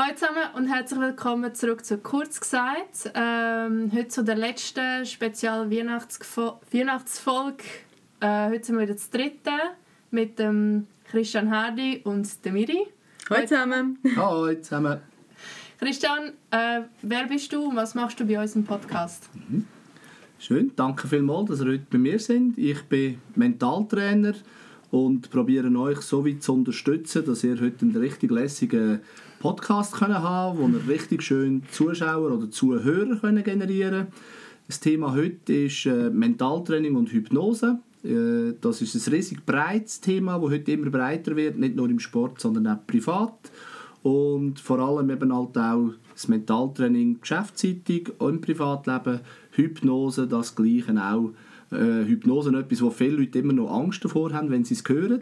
Hallo zusammen und herzlich willkommen zurück zu Kurz gesagt. Ähm, heute zu der letzten Spezial-Weihnachtsfolge. Äh, heute sind wir wieder das dritte mit dem Christian Hardy und dem Miri. Hallo zusammen. Hallo zusammen. Christian, äh, wer bist du und was machst du bei uns im Podcast? Mhm. Schön, danke vielmals, dass ihr heute bei mir sind. Ich bin Mentaltrainer und probiere euch so weit zu unterstützen, dass ihr heute einen richtig lässigen Podcast können haben, wo ihr richtig schön Zuschauer oder Zuhörer können generieren. Das Thema heute ist äh, Mentaltraining und Hypnose. Äh, das ist ein riesig breites Thema, das heute immer breiter wird, nicht nur im Sport, sondern auch privat. Und vor allem eben halt auch das Mentaltraining geschäftsseitig und im Privatleben, Hypnose, das Gleiche auch äh, Hypnose etwas, wo viele Leute immer noch Angst davor haben, wenn sie es hören.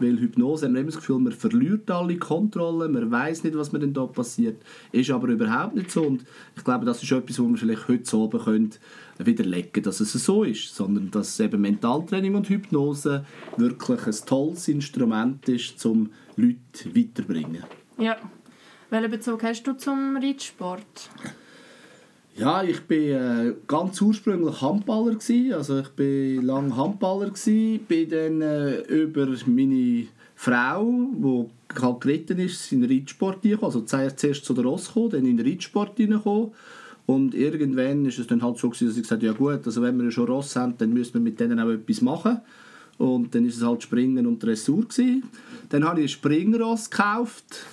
Weil Hypnose haben wir immer das Gefühl, man verliert alle Kontrolle, man weiß nicht, was mir denn da passiert. Ist aber überhaupt nicht so. Und ich glaube, das ist etwas, wo wir vielleicht heute so oben können widerlegen dass es so ist. Sondern dass eben Mentaltraining und Hypnose wirklich ein tolles Instrument ist, um Leute weiterzubringen. Ja. Welchen Bezug hast du zum Reitsport? Ja, ich bin äh, ganz ursprünglich Handballer gewesen. also ich bin lange Handballer gewesen, bin dann äh, über meine Frau, die halt geritten ist, in den Reitsport also zuerst zu der Ross gekommen, dann in den Reitsport und irgendwann ist es dann halt so dass ich gesagt ja gut, also wenn wir schon Ross haben, dann müssen wir mit denen auch etwas machen. Und dann ist es halt Springen und Dressur gewesen. Dann habe ich ein Springross gekauft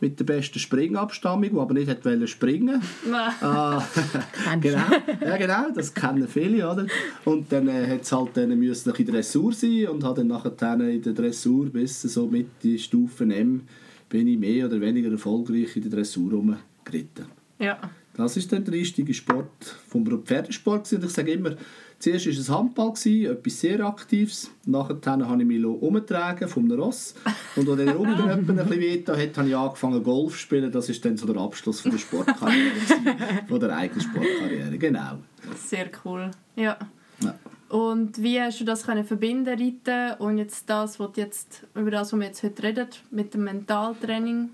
mit der besten Springabstammung, die aber nicht wollte springen. ah, genau, ja, genau, das kennen viele, oder? Und dann äh, hat es halt dann müssen in der Dressur sein und hat dann nachher in der Dressur bis so mit die Stufen M bin ich mehr oder weniger erfolgreich in der Dressur rumgeritten. Ja. Das ist dann der richtige Sport vom Pferdesport. Und ich sage immer, Zuerst war es Handball, etwas sehr Aktives. Nachher habe ich mich umgetragen vom Ross. Und als der Rücken ein bisschen weiter hat, habe ich angefangen Golf zu spielen. Das war dann so der Abschluss von der Sportkarriere, von der eigenen Sportkarriere. Genau. Sehr cool. Ja. ja. Und wie hast du das können verbinden, Reiten und jetzt das, was jetzt, über das, was wir jetzt heute reden, mit dem Mentaltraining?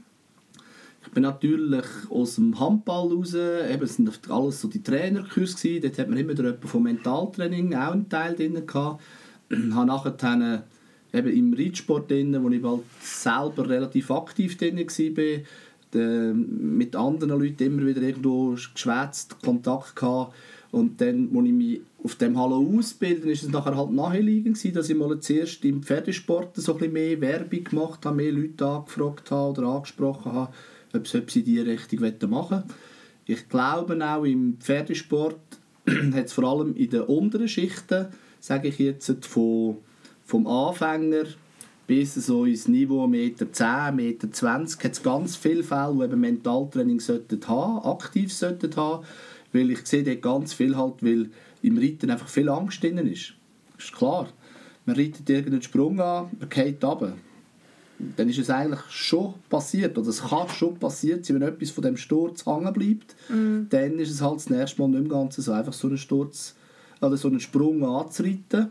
Ich bin natürlich aus dem Handball raus, eben, es sind alles so die Trainerkurse dort hat man immer wieder vom Mentaltraining auch einen Teil drin gehabt. Ich habe nachher eben im Reitsport drin, wo ich bald selber relativ aktiv drin war, mit anderen Leuten immer wieder irgendwo geschwätzt, Kontakt gehabt. Und dann, als ich mich auf dem Hallo ausbilden, ist es nachher halt naheliegend dass ich mal zuerst im Pferdesport so ein bisschen mehr Werbung gemacht habe, mehr Leute angefragt habe oder angesprochen habe ob sie in diese Richtung machen wollen. Ich glaube auch im Pferdesport hat es vor allem in den unteren Schichten, sage ich jetzt, von, vom Anfänger bis so ins Niveau 1,10 Meter, 1,20 Meter, 20, hat es ganz viele Fälle, die eben Mentaltraining sollten haben, aktiv sollten haben, weil ich sehe dort ganz viel halt, weil im Reiten einfach viel Angst drin ist. Ist klar. Man reitet irgendeinen Sprung an, man geht runter dann ist es eigentlich schon passiert, oder es kann schon passiert sein, wenn etwas von dem Sturz hängen bleibt, mm. dann ist es halt das nächste Mal nicht mehr ganz so einfach so einen Sturz oder so einen Sprung anzureiten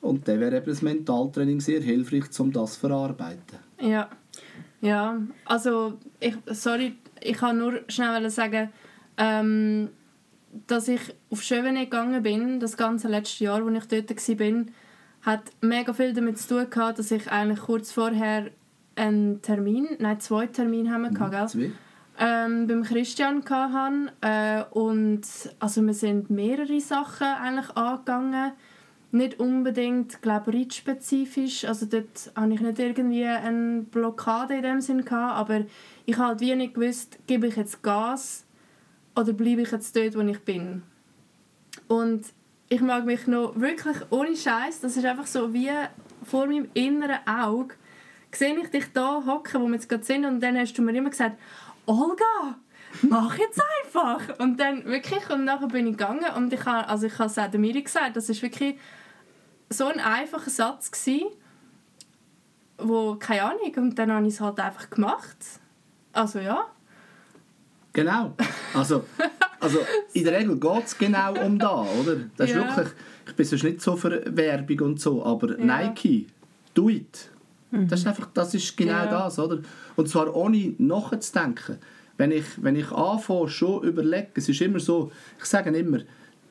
und dann wäre eben das Mentaltraining sehr hilfreich, um das zu verarbeiten. Ja, ja, also ich, sorry, ich kann nur schnell sagen, ähm, dass ich auf Schöven gegangen bin, das ganze letzte Jahr, wo ich dort war, hat mega viel damit zu tun gehabt, dass ich eigentlich kurz vorher einen Termin, nein, zwei Termine haben wir gehabt, gell? Ähm, beim Christian hatten, äh, und also wir sind mehrere Sachen eigentlich angegangen, nicht unbedingt, glaube ich, spezifisch, also dort hatte ich nicht irgendwie eine Blockade in dem Sinn gehabt, aber ich habe halt wie nicht gewusst, gebe ich jetzt Gas oder bleibe ich jetzt dort, wo ich bin. Und ich mag mich noch wirklich ohne Scheiß, das ist einfach so wie vor meinem inneren Auge, sehe ich dich da hocken, wo wir jetzt gerade sind und dann hast du mir immer gesagt, Olga, mach jetzt einfach. Und dann wirklich, und nachher bin ich gegangen und ich habe, also ich habe es auch der Miri gesagt, das ist wirklich so ein einfacher Satz gewesen, wo, keine Ahnung, und dann habe ich es halt einfach gemacht. Also ja. Genau. Also, also in der Regel geht es genau um da, oder? Das ist ja. wirklich, ich bin sonst nicht so für Werbung und so, aber ja. Nike, do it. Mhm. Das ist einfach, das ist genau ja. das, oder? Und zwar ohne nachzudenken. wenn ich, wenn ich anfange, schon überlege, es ist immer so, ich sage immer,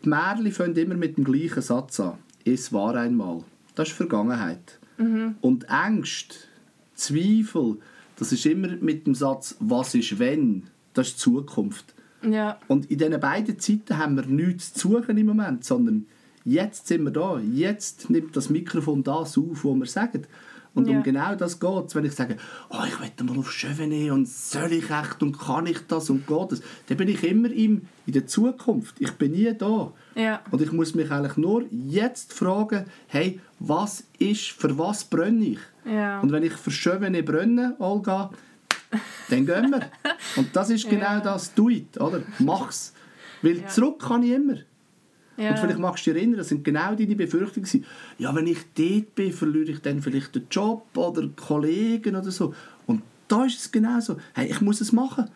die Märchen fangen immer mit dem gleichen Satz an. Es war einmal. Das ist Vergangenheit. Mhm. Und Angst, Zweifel, das ist immer mit dem Satz, was ist wenn? Das ist Zukunft. Ja. Und in diesen beiden Zeiten haben wir nichts zu suchen im Moment, sondern jetzt sind wir da. Jetzt nimmt das Mikrofon das auf, was wir sagen. Und Ja. um genau das geht es. Wenn ich sage, oh, ich will mal auf Chevenet und soll ich echt und kann ich das und geht das, dann bin ich immer im, in der Zukunft. Ich bin nie da. Ja. Und ich muss mich eigentlich nur jetzt fragen, hey, was ist, für was brenne ich? Ja. Und wenn ich für Chevenet brenne, Olga, dann gehen wir. Und das ist genau Ja. das, do it, oder? Mach's. Weil Ja. zurück kann ich immer. ja. Und vielleicht magst du dich erinnern, das sind genau deine Befürchtungen. Ja, wenn ich dort bin, verliere ich dann vielleicht den Job oder Kollegen oder so. Und da ist es genau so. Hey, ich muss es machen.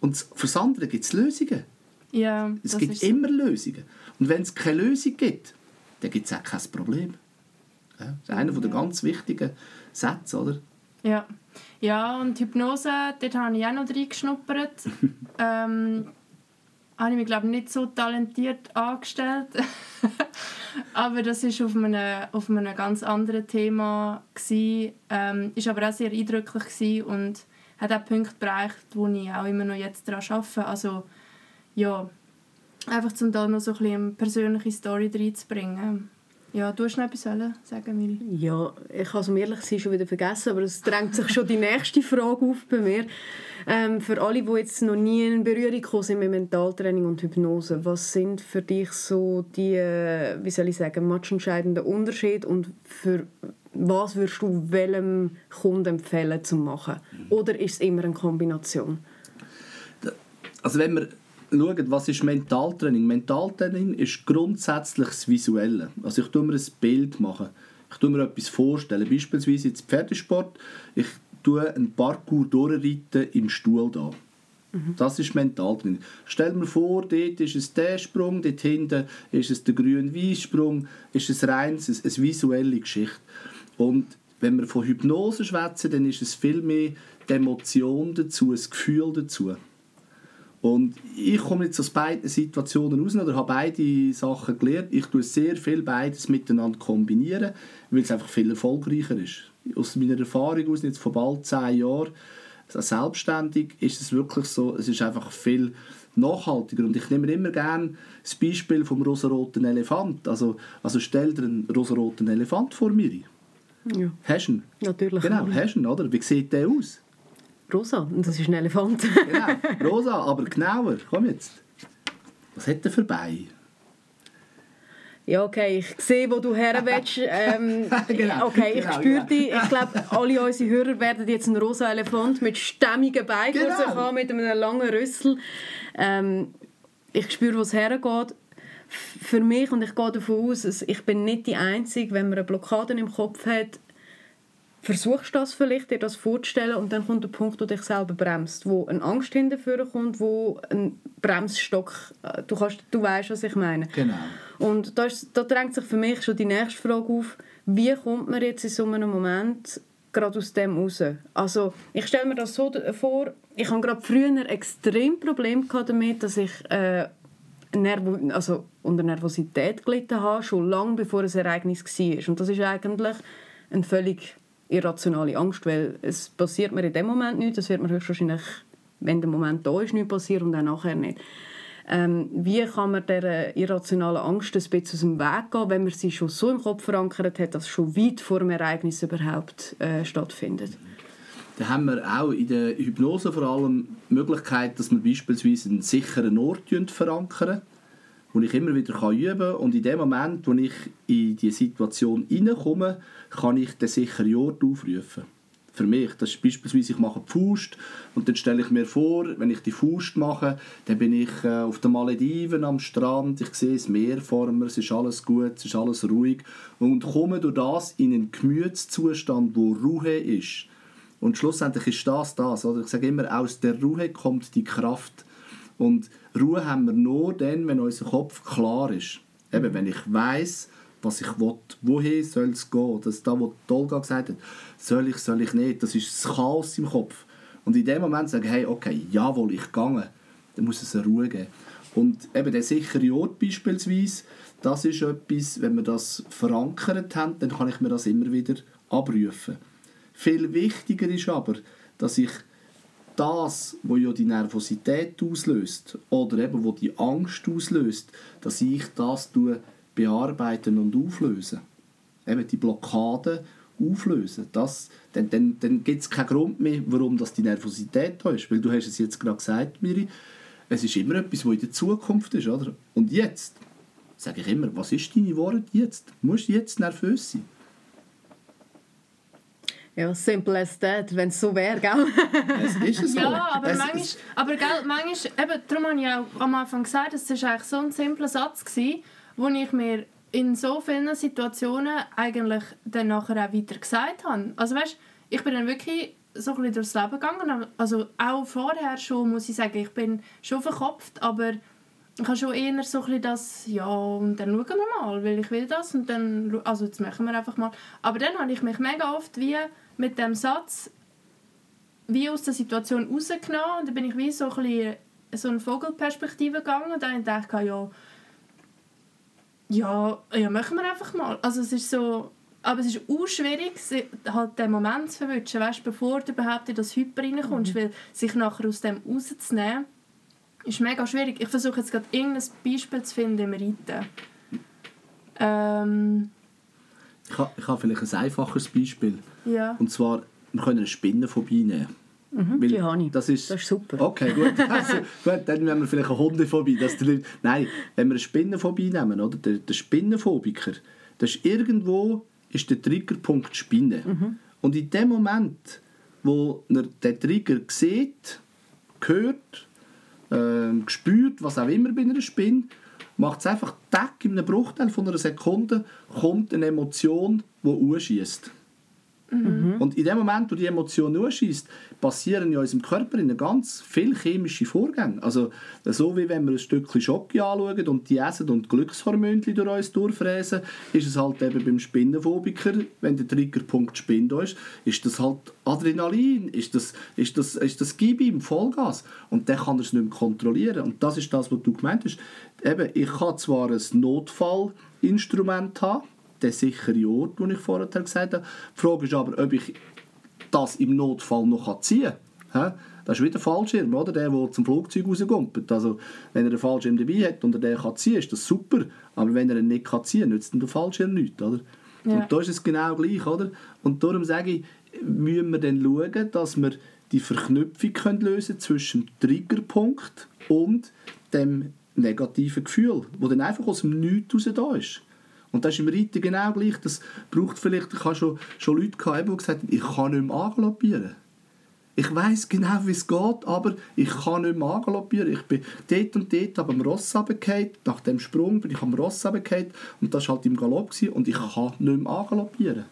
Und für das andere gibt es Lösungen. ja, Es gibt ist so. immer Lösungen. Und wenn es keine Lösung gibt, dann gibt es auch kein Problem. Ja, das ist einer der ganz wichtigen Sätze, oder? Ja. Ja, und Hypnose, dort habe ich auch noch reingeschnuppert. ähm, habe ich mich, glaube ich, nicht so talentiert angestellt. aber das war auf einem, auf einem ganz anderen Thema. Gewesen. Ähm, ist aber auch sehr eindrücklich gewesen und hat auch Punkte bereicht, wo ich auch immer noch jetzt daran arbeite. Also, ja, einfach um da noch so ein bisschen eine persönliche Story reinzubringen. Ja, du hast noch etwas wollen sagen, Miri? Ja, ich habe es um ehrlich zu sein schon wieder vergessen, aber es drängt sich schon die nächste Frage auf bei mir. Ähm, für alle, die jetzt noch nie in Berührung gekommen sind mit Mentaltraining und Hypnose, was sind für dich so die, äh, wie soll ich sagen, matchentscheidenden Unterschiede und für was würdest du welchem Kunden empfehlen zu machen? Oder ist es immer eine Kombination? Also wenn wir schauen, was ist Mentaltraining? Mentaltraining ist grundsätzlich das Visuelle. Also ich tue mir ein Bild machen. Ich tue mir etwas vorstellen. Beispielsweise jetzt Pferdesport. Ich tue einen Parcours durchreiten im Stuhl da. Das ist Mentaltraining. Stell mir vor, dort ist es der Sprung, dort hinten ist es der grüne Weissprung, ist es rein eine, eine visuelle Geschichte. Und wenn wir von Hypnose schwätzen, dann ist es viel mehr die Emotion dazu, das Gefühl dazu. Und ich komme jetzt aus beiden Situationen raus oder habe beide Sachen gelernt. Ich tue sehr viel beides miteinander kombinieren, weil es einfach viel erfolgreicher ist. Aus meiner Erfahrung aus, jetzt von bald zehn Jahren, selbstständig, ist es wirklich so, es ist einfach viel nachhaltiger. Und ich nehme immer gerne das Beispiel vom rosaroten Elefant. Also, also stell dir einen rosaroten Elefant vor mir. Ja, Hast du ihn? natürlich. Genau, hast du ihn, oder? Wie sieht der aus? Rosa, und das ist ein Elefant. Genau, rosa, aber genauer. Komm jetzt. Was hat er für Beine? Ja, okay, ich sehe, wo du her willst. Ähm, Genau, okay, ich genau, spüre genau. dich. Ich glaube, alle unsere Hörer werden jetzt einen rosa Elefant mit stämmigen Beinen Genau. sich haben, mit einem langen Rüssel. Ähm, ich spüre, wo es hergeht. Für mich, und ich gehe davon aus, ich bin nicht die Einzige, wenn man eine Blockade im Kopf hat, versuchst du das vielleicht, dir das vorzustellen und dann kommt der Punkt, wo dich selber bremst, wo eine Angst hinterführen kommt, wo ein Bremsstock, äh, du, kannst, du weißt, was ich meine. Genau. Und da, ist, da drängt sich für mich schon die nächste Frage auf, wie kommt man jetzt in so einem Moment gerade aus dem raus? Also ich stelle mir das so vor, ich habe gerade früher extrem Probleme damit, dass ich äh, Nervo also unter Nervosität gelitten habe, schon lange bevor ein Ereignis war. Und das ist eigentlich eine völlig irrationale Angst, weil es passiert mir in dem Moment nichts, es wird mir höchstwahrscheinlich, wenn der Moment da ist, nicht passieren und dann nachher nicht. Ähm, wie kann man dieser irrationalen Angst ein bisschen aus dem Weg gehen, wenn man sie schon so im Kopf verankert hat, dass es schon weit vor dem Ereignis überhaupt äh, stattfindet? Dann haben wir auch in der Hypnose vor allem die Möglichkeit, dass wir beispielsweise einen sicheren Ort verankern, wo ich immer wieder üben kann. Und in dem Moment, wo ich in die Situation hineinkomme, kann ich den sicheren Ort aufrufen. Für mich. Das ist beispielsweise, ich mache Faust und dann stelle ich mir vor, wenn ich die Faust mache, dann bin ich äh, auf den Malediven am Strand, ich sehe das Meer vor mir, es ist alles gut, es ist alles ruhig und komme durch das in einen Gemütszustand, wo Ruhe ist. Und schlussendlich ist das das. Oder? Ich sage immer, aus der Ruhe kommt die Kraft. Und Ruhe haben wir nur dann, wenn unser Kopf klar ist. Eben, wenn ich weiß, was ich will, wohin soll es gehen. Das ist da, was die Olga gesagt hat. Soll ich, soll ich nicht. Das ist das Chaos im Kopf. Und in dem Moment sagen, hey, okay, jawohl, ich gehe, dann muss es eine Ruhe geben. Und eben der sichere Ort beispielsweise, das ist etwas, wenn wir das verankert haben, dann kann ich mir das immer wieder abrufen. Viel wichtiger ist aber, dass ich das, wo ja die Nervosität auslöst oder eben wo die Angst auslöst, dass ich das bearbeiten und auflösen. Eben die Blockade auflösen. Das, dann dann, dann gibt es keinen Grund mehr, warum das die Nervosität da ist. Weil du hast es jetzt gerade gesagt, Miri, es ist immer etwas, was in der Zukunft ist. Oder? Und jetzt sage ich immer, was ist deine Worte jetzt? Du musst jetzt nervös sein. Ja, simple as that, wenn es so wäre, gell? es ist so. Ja, aber es, manchmal, es, aber gell, manchmal, eben, darum habe ich auch am Anfang gesagt, es war eigentlich so ein simpler Satz, gewesen, wo ich mir in so vielen Situationen eigentlich dann nachher auch weiter gesagt habe. Also weißt, ich bin dann wirklich so ein bisschen durchs Leben gegangen, also auch vorher schon, muss ich sagen, ich bin schon verkopft, aber ich habe schon eher so ein das, ja, und dann schauen wir mal, weil ich will das und dann, also jetzt machen wir einfach mal. Aber dann habe ich mich mega oft wie mit dem Satz wie aus der Situation rausgenommen und dann bin ich wie so ein bisschen so eine Vogelperspektive gegangen und dann dachte ich, ja, ja, ja, machen wir einfach mal. Also es ist so, aber es ist auch schwierig, halt den Moment zu verwischen, weißt, bevor du überhaupt in das Hyper reinkommst, mhm. weil sich nachher aus dem rauszunehmen, ist mega schwierig. Ich versuche jetzt gerade irgendein Beispiel zu finden im Reiten. Ähm, ich habe, ich habe vielleicht ein einfaches Beispiel. Ja. Und zwar, wir können eine Spinnenphobie nehmen. Mhm, die habe ich. Das ist, das ist super. Okay, gut. Also, gut dann nehmen wir vielleicht eine Hundephobie. Dass die nein, wenn wir eine Spinnenphobie nehmen, oder? Der, der Spinnenphobiker, das ist irgendwo ist der Triggerpunkt Spinne. Mhm. Und in dem Moment, wo er den Trigger sieht, hört, äh, spürt, was auch immer bei einer Spinne, macht es einfach Tag in einem Bruchteil von einer Sekunde, kommt eine Emotion, die anschießt. Mhm. Und in dem Moment, wo die Emotion ausschießt, passieren in unserem Körper ganz viele chemische Vorgänge. Also so wie wenn wir ein Stückchen Schoki anschauen und die essen und Glückshormone durch uns durchfräsen, ist es halt eben beim Spinnenphobiker, wenn der Triggerpunkt Spinn da ist, ist das halt Adrenalin, ist das, ist das, ist das Gib ihm Vollgas. Und dann kann er es nicht mehr kontrollieren. Und das ist das, was du gemeint hast. Eben, ich kann zwar ein Notfallinstrument haben, der sichere Ort, den ich vorher gesagt habe. Die Frage ist aber, ob ich das im Notfall noch ziehen kann. Das ist wieder der Fallschirm, oder? der, der zum Flugzeug rauskommt. Also, wenn er einen Fallschirm dabei hat und er den kann ziehen ist das super. Aber wenn er ihn nicht kann ziehen kann, nützt der Fallschirm nichts. Oder? Ja. Und da ist es genau gleich. Oder? Und darum sage ich, müssen wir dann schauen, dass wir die Verknüpfung können lösen zwischen dem Triggerpunkt und dem negativen Gefühl, das dann einfach aus dem Nichts raus da ist. Und das ist im Reiten genau gleich. Das braucht vielleicht, ich habe schon, schon Leute gehabt, die gesagt haben, ich kann nicht mehr angaloppieren. Ich weiß genau, wie es geht, aber ich kann nicht mehr angaloppieren. Ich bin dort und dort am Ross runtergefallen. Nach dem Sprung bin ich am Ross runtergefallen. Und das war halt im Galopp. Und ich kann nicht mehr angaloppieren.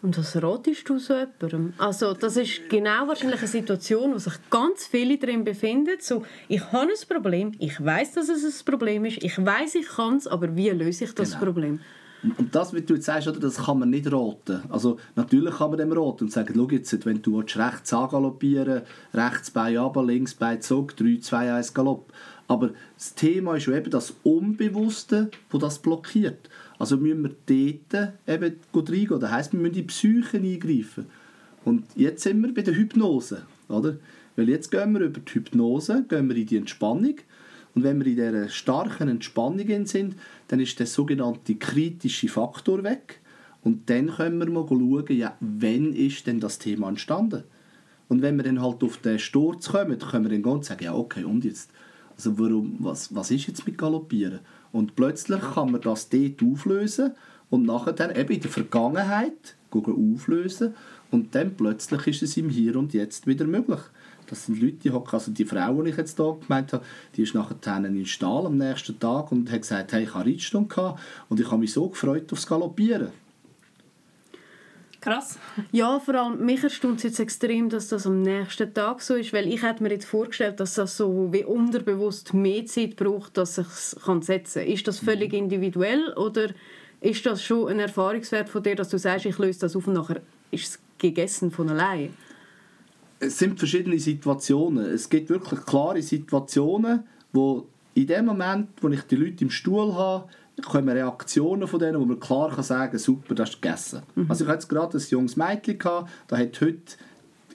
Und was ratest du so jemandem? Also das ist genau wahrscheinlich eine Situation, wo sich ganz viele darin befinden. So, ich habe ein Problem, ich weiß, dass es ein Problem ist, ich weiß, ich kann es, aber wie löse ich das genau. Problem? Und das, wie du jetzt sagst, oder, das kann man nicht raten. Also natürlich kann man dem raten und sagen, schau jetzt, wenn du rechts angaloppieren rechts Bein runter, links Bein zurück, 3, 2, 1 Galopp. Aber das Thema ist eben das Unbewusste, das das blockiert. Also müssen wir dort eben reingehen. Das heisst, wir müssen in die Psyche eingreifen. Und jetzt sind wir bei der Hypnose. Oder? Weil jetzt gehen wir über die Hypnose, gehen wir in die Entspannung. Und wenn wir in dieser starken Entspannung sind, dann ist der sogenannte kritische Faktor weg. Und dann können wir mal schauen, ja, wann ist denn das Thema entstanden? Und wenn wir dann halt auf den Sturz kommen, können wir dann ganz sagen, ja okay, und jetzt? Also warum, was, was ist jetzt mit Galoppieren? Und plötzlich kann man das dort auflösen und nachher dann eben in der Vergangenheit auflösen und dann plötzlich ist es im Hier und Jetzt wieder möglich. Das sind Leute, die hocken, also die Frau, die ich jetzt hier gemeint habe, die ist nachher in den Stall am nächsten Tag und hat gesagt, hey, ich hatte Reitstunde und ich habe mich so gefreut aufs Galoppieren. Krass. Ja, vor allem mich erstaunt es jetzt extrem, dass das am nächsten Tag so ist, weil ich hätte mir jetzt vorgestellt, dass das so wie unterbewusst mehr Zeit braucht, dass ich es setzen kann. Ist das völlig mhm. individuell oder ist das schon ein Erfahrungswert von dir, dass du sagst, ich löse das auf und nachher ist es gegessen von allein? es sind verschiedene Situationen. Es gibt wirklich klare Situationen, wo in dem Moment, wo ich die Leute im Stuhl habe, kommen Reaktionen von denen, wo man klar kann sagen kann, super, das ist gegessen. Mhm. Also ich hatte jetzt gerade ein junges Mädchen, gehabt, das hat heute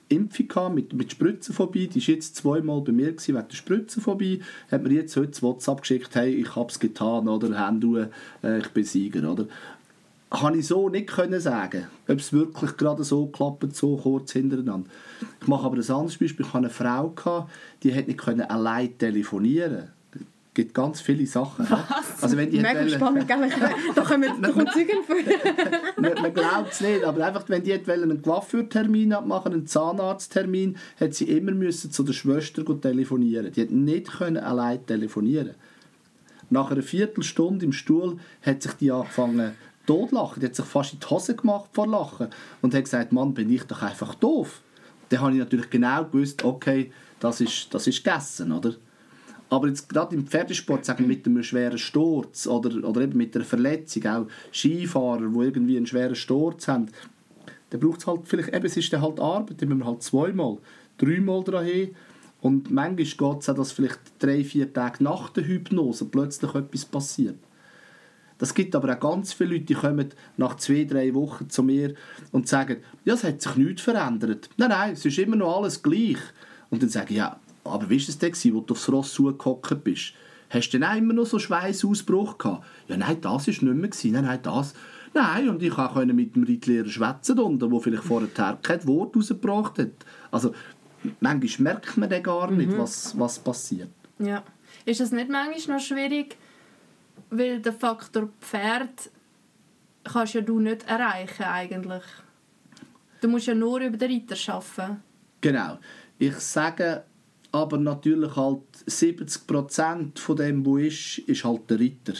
Impfung gehabt, mit, mit Spritzenphobie. Die war jetzt zweimal bei mir gewesen, wegen der Spritzenphobie. Hat mir jetzt heute WhatsApp geschickt, hey, ich habe es getan, oder Hände, äh, ich bin Sieger, oder? Kann ich so nicht können sagen, ob es wirklich gerade so klappt, so kurz hintereinander. Ich mache aber ein anderes Beispiel. Ich hatte eine Frau, gehabt, die hat nicht können allein telefonieren gibt ganz viele Sachen. Was? Also wenn die Mega wollen, spannend, gell? da können wir doch Zeugen man man glaubt es nicht, aber einfach, wenn die einen Coiffeurtermin abmachen, einen Zahnarzttermin, hat sie immer müssen zu der Schwester telefonieren. Die hat nicht können allein telefonieren. Nach einer Viertelstunde im Stuhl hat sich die angefangen totlachen. Die hat sich fast in die Hose gemacht vor Lachen und hat gesagt, Mann, bin ich doch einfach doof. Dann habe ich natürlich genau gewusst, okay, das ist, das ist gegessen, oder? Aber jetzt gerade im Pferdesport, sagen mit einem schweren Sturz oder, oder eben mit einer Verletzung, auch Skifahrer, die irgendwie einen schweren Sturz haben, dann braucht es halt vielleicht, eben, es ist dann halt Arbeit, dann müssen wir halt zweimal, dreimal dran hin. Und manchmal geht es auch, dass vielleicht drei, vier Tage nach der Hypnose plötzlich etwas passiert. Das gibt aber auch ganz viele Leute, die kommen nach zwei, drei Wochen zu mir und sagen, ja, es hat sich nichts verändert. Nein, nein, es ist immer noch alles gleich. Und dann sage ich, ja, aber wie war es denn, wo du aufs Ross zugehockt bist? Hast du denn auch immer noch so Schweißausbruch gehabt? Ja, nein, das war nicht mehr. Nein, nein, das... Nein, und ich konnte mit dem Reitlehrer schwätzen, der vielleicht vorher kein Wort rausgebracht hat. Also, manchmal merkt man dann gar nicht, mhm. was, was passiert. Ja. Ist das nicht manchmal noch schwierig, weil der Faktor Pferd kannst ja du nicht erreichen eigentlich. Du musst ja nur über den Reiter arbeiten. Genau. Ich sage aber natürlich halt 70% von dem, was ist, ist halt der Ritter.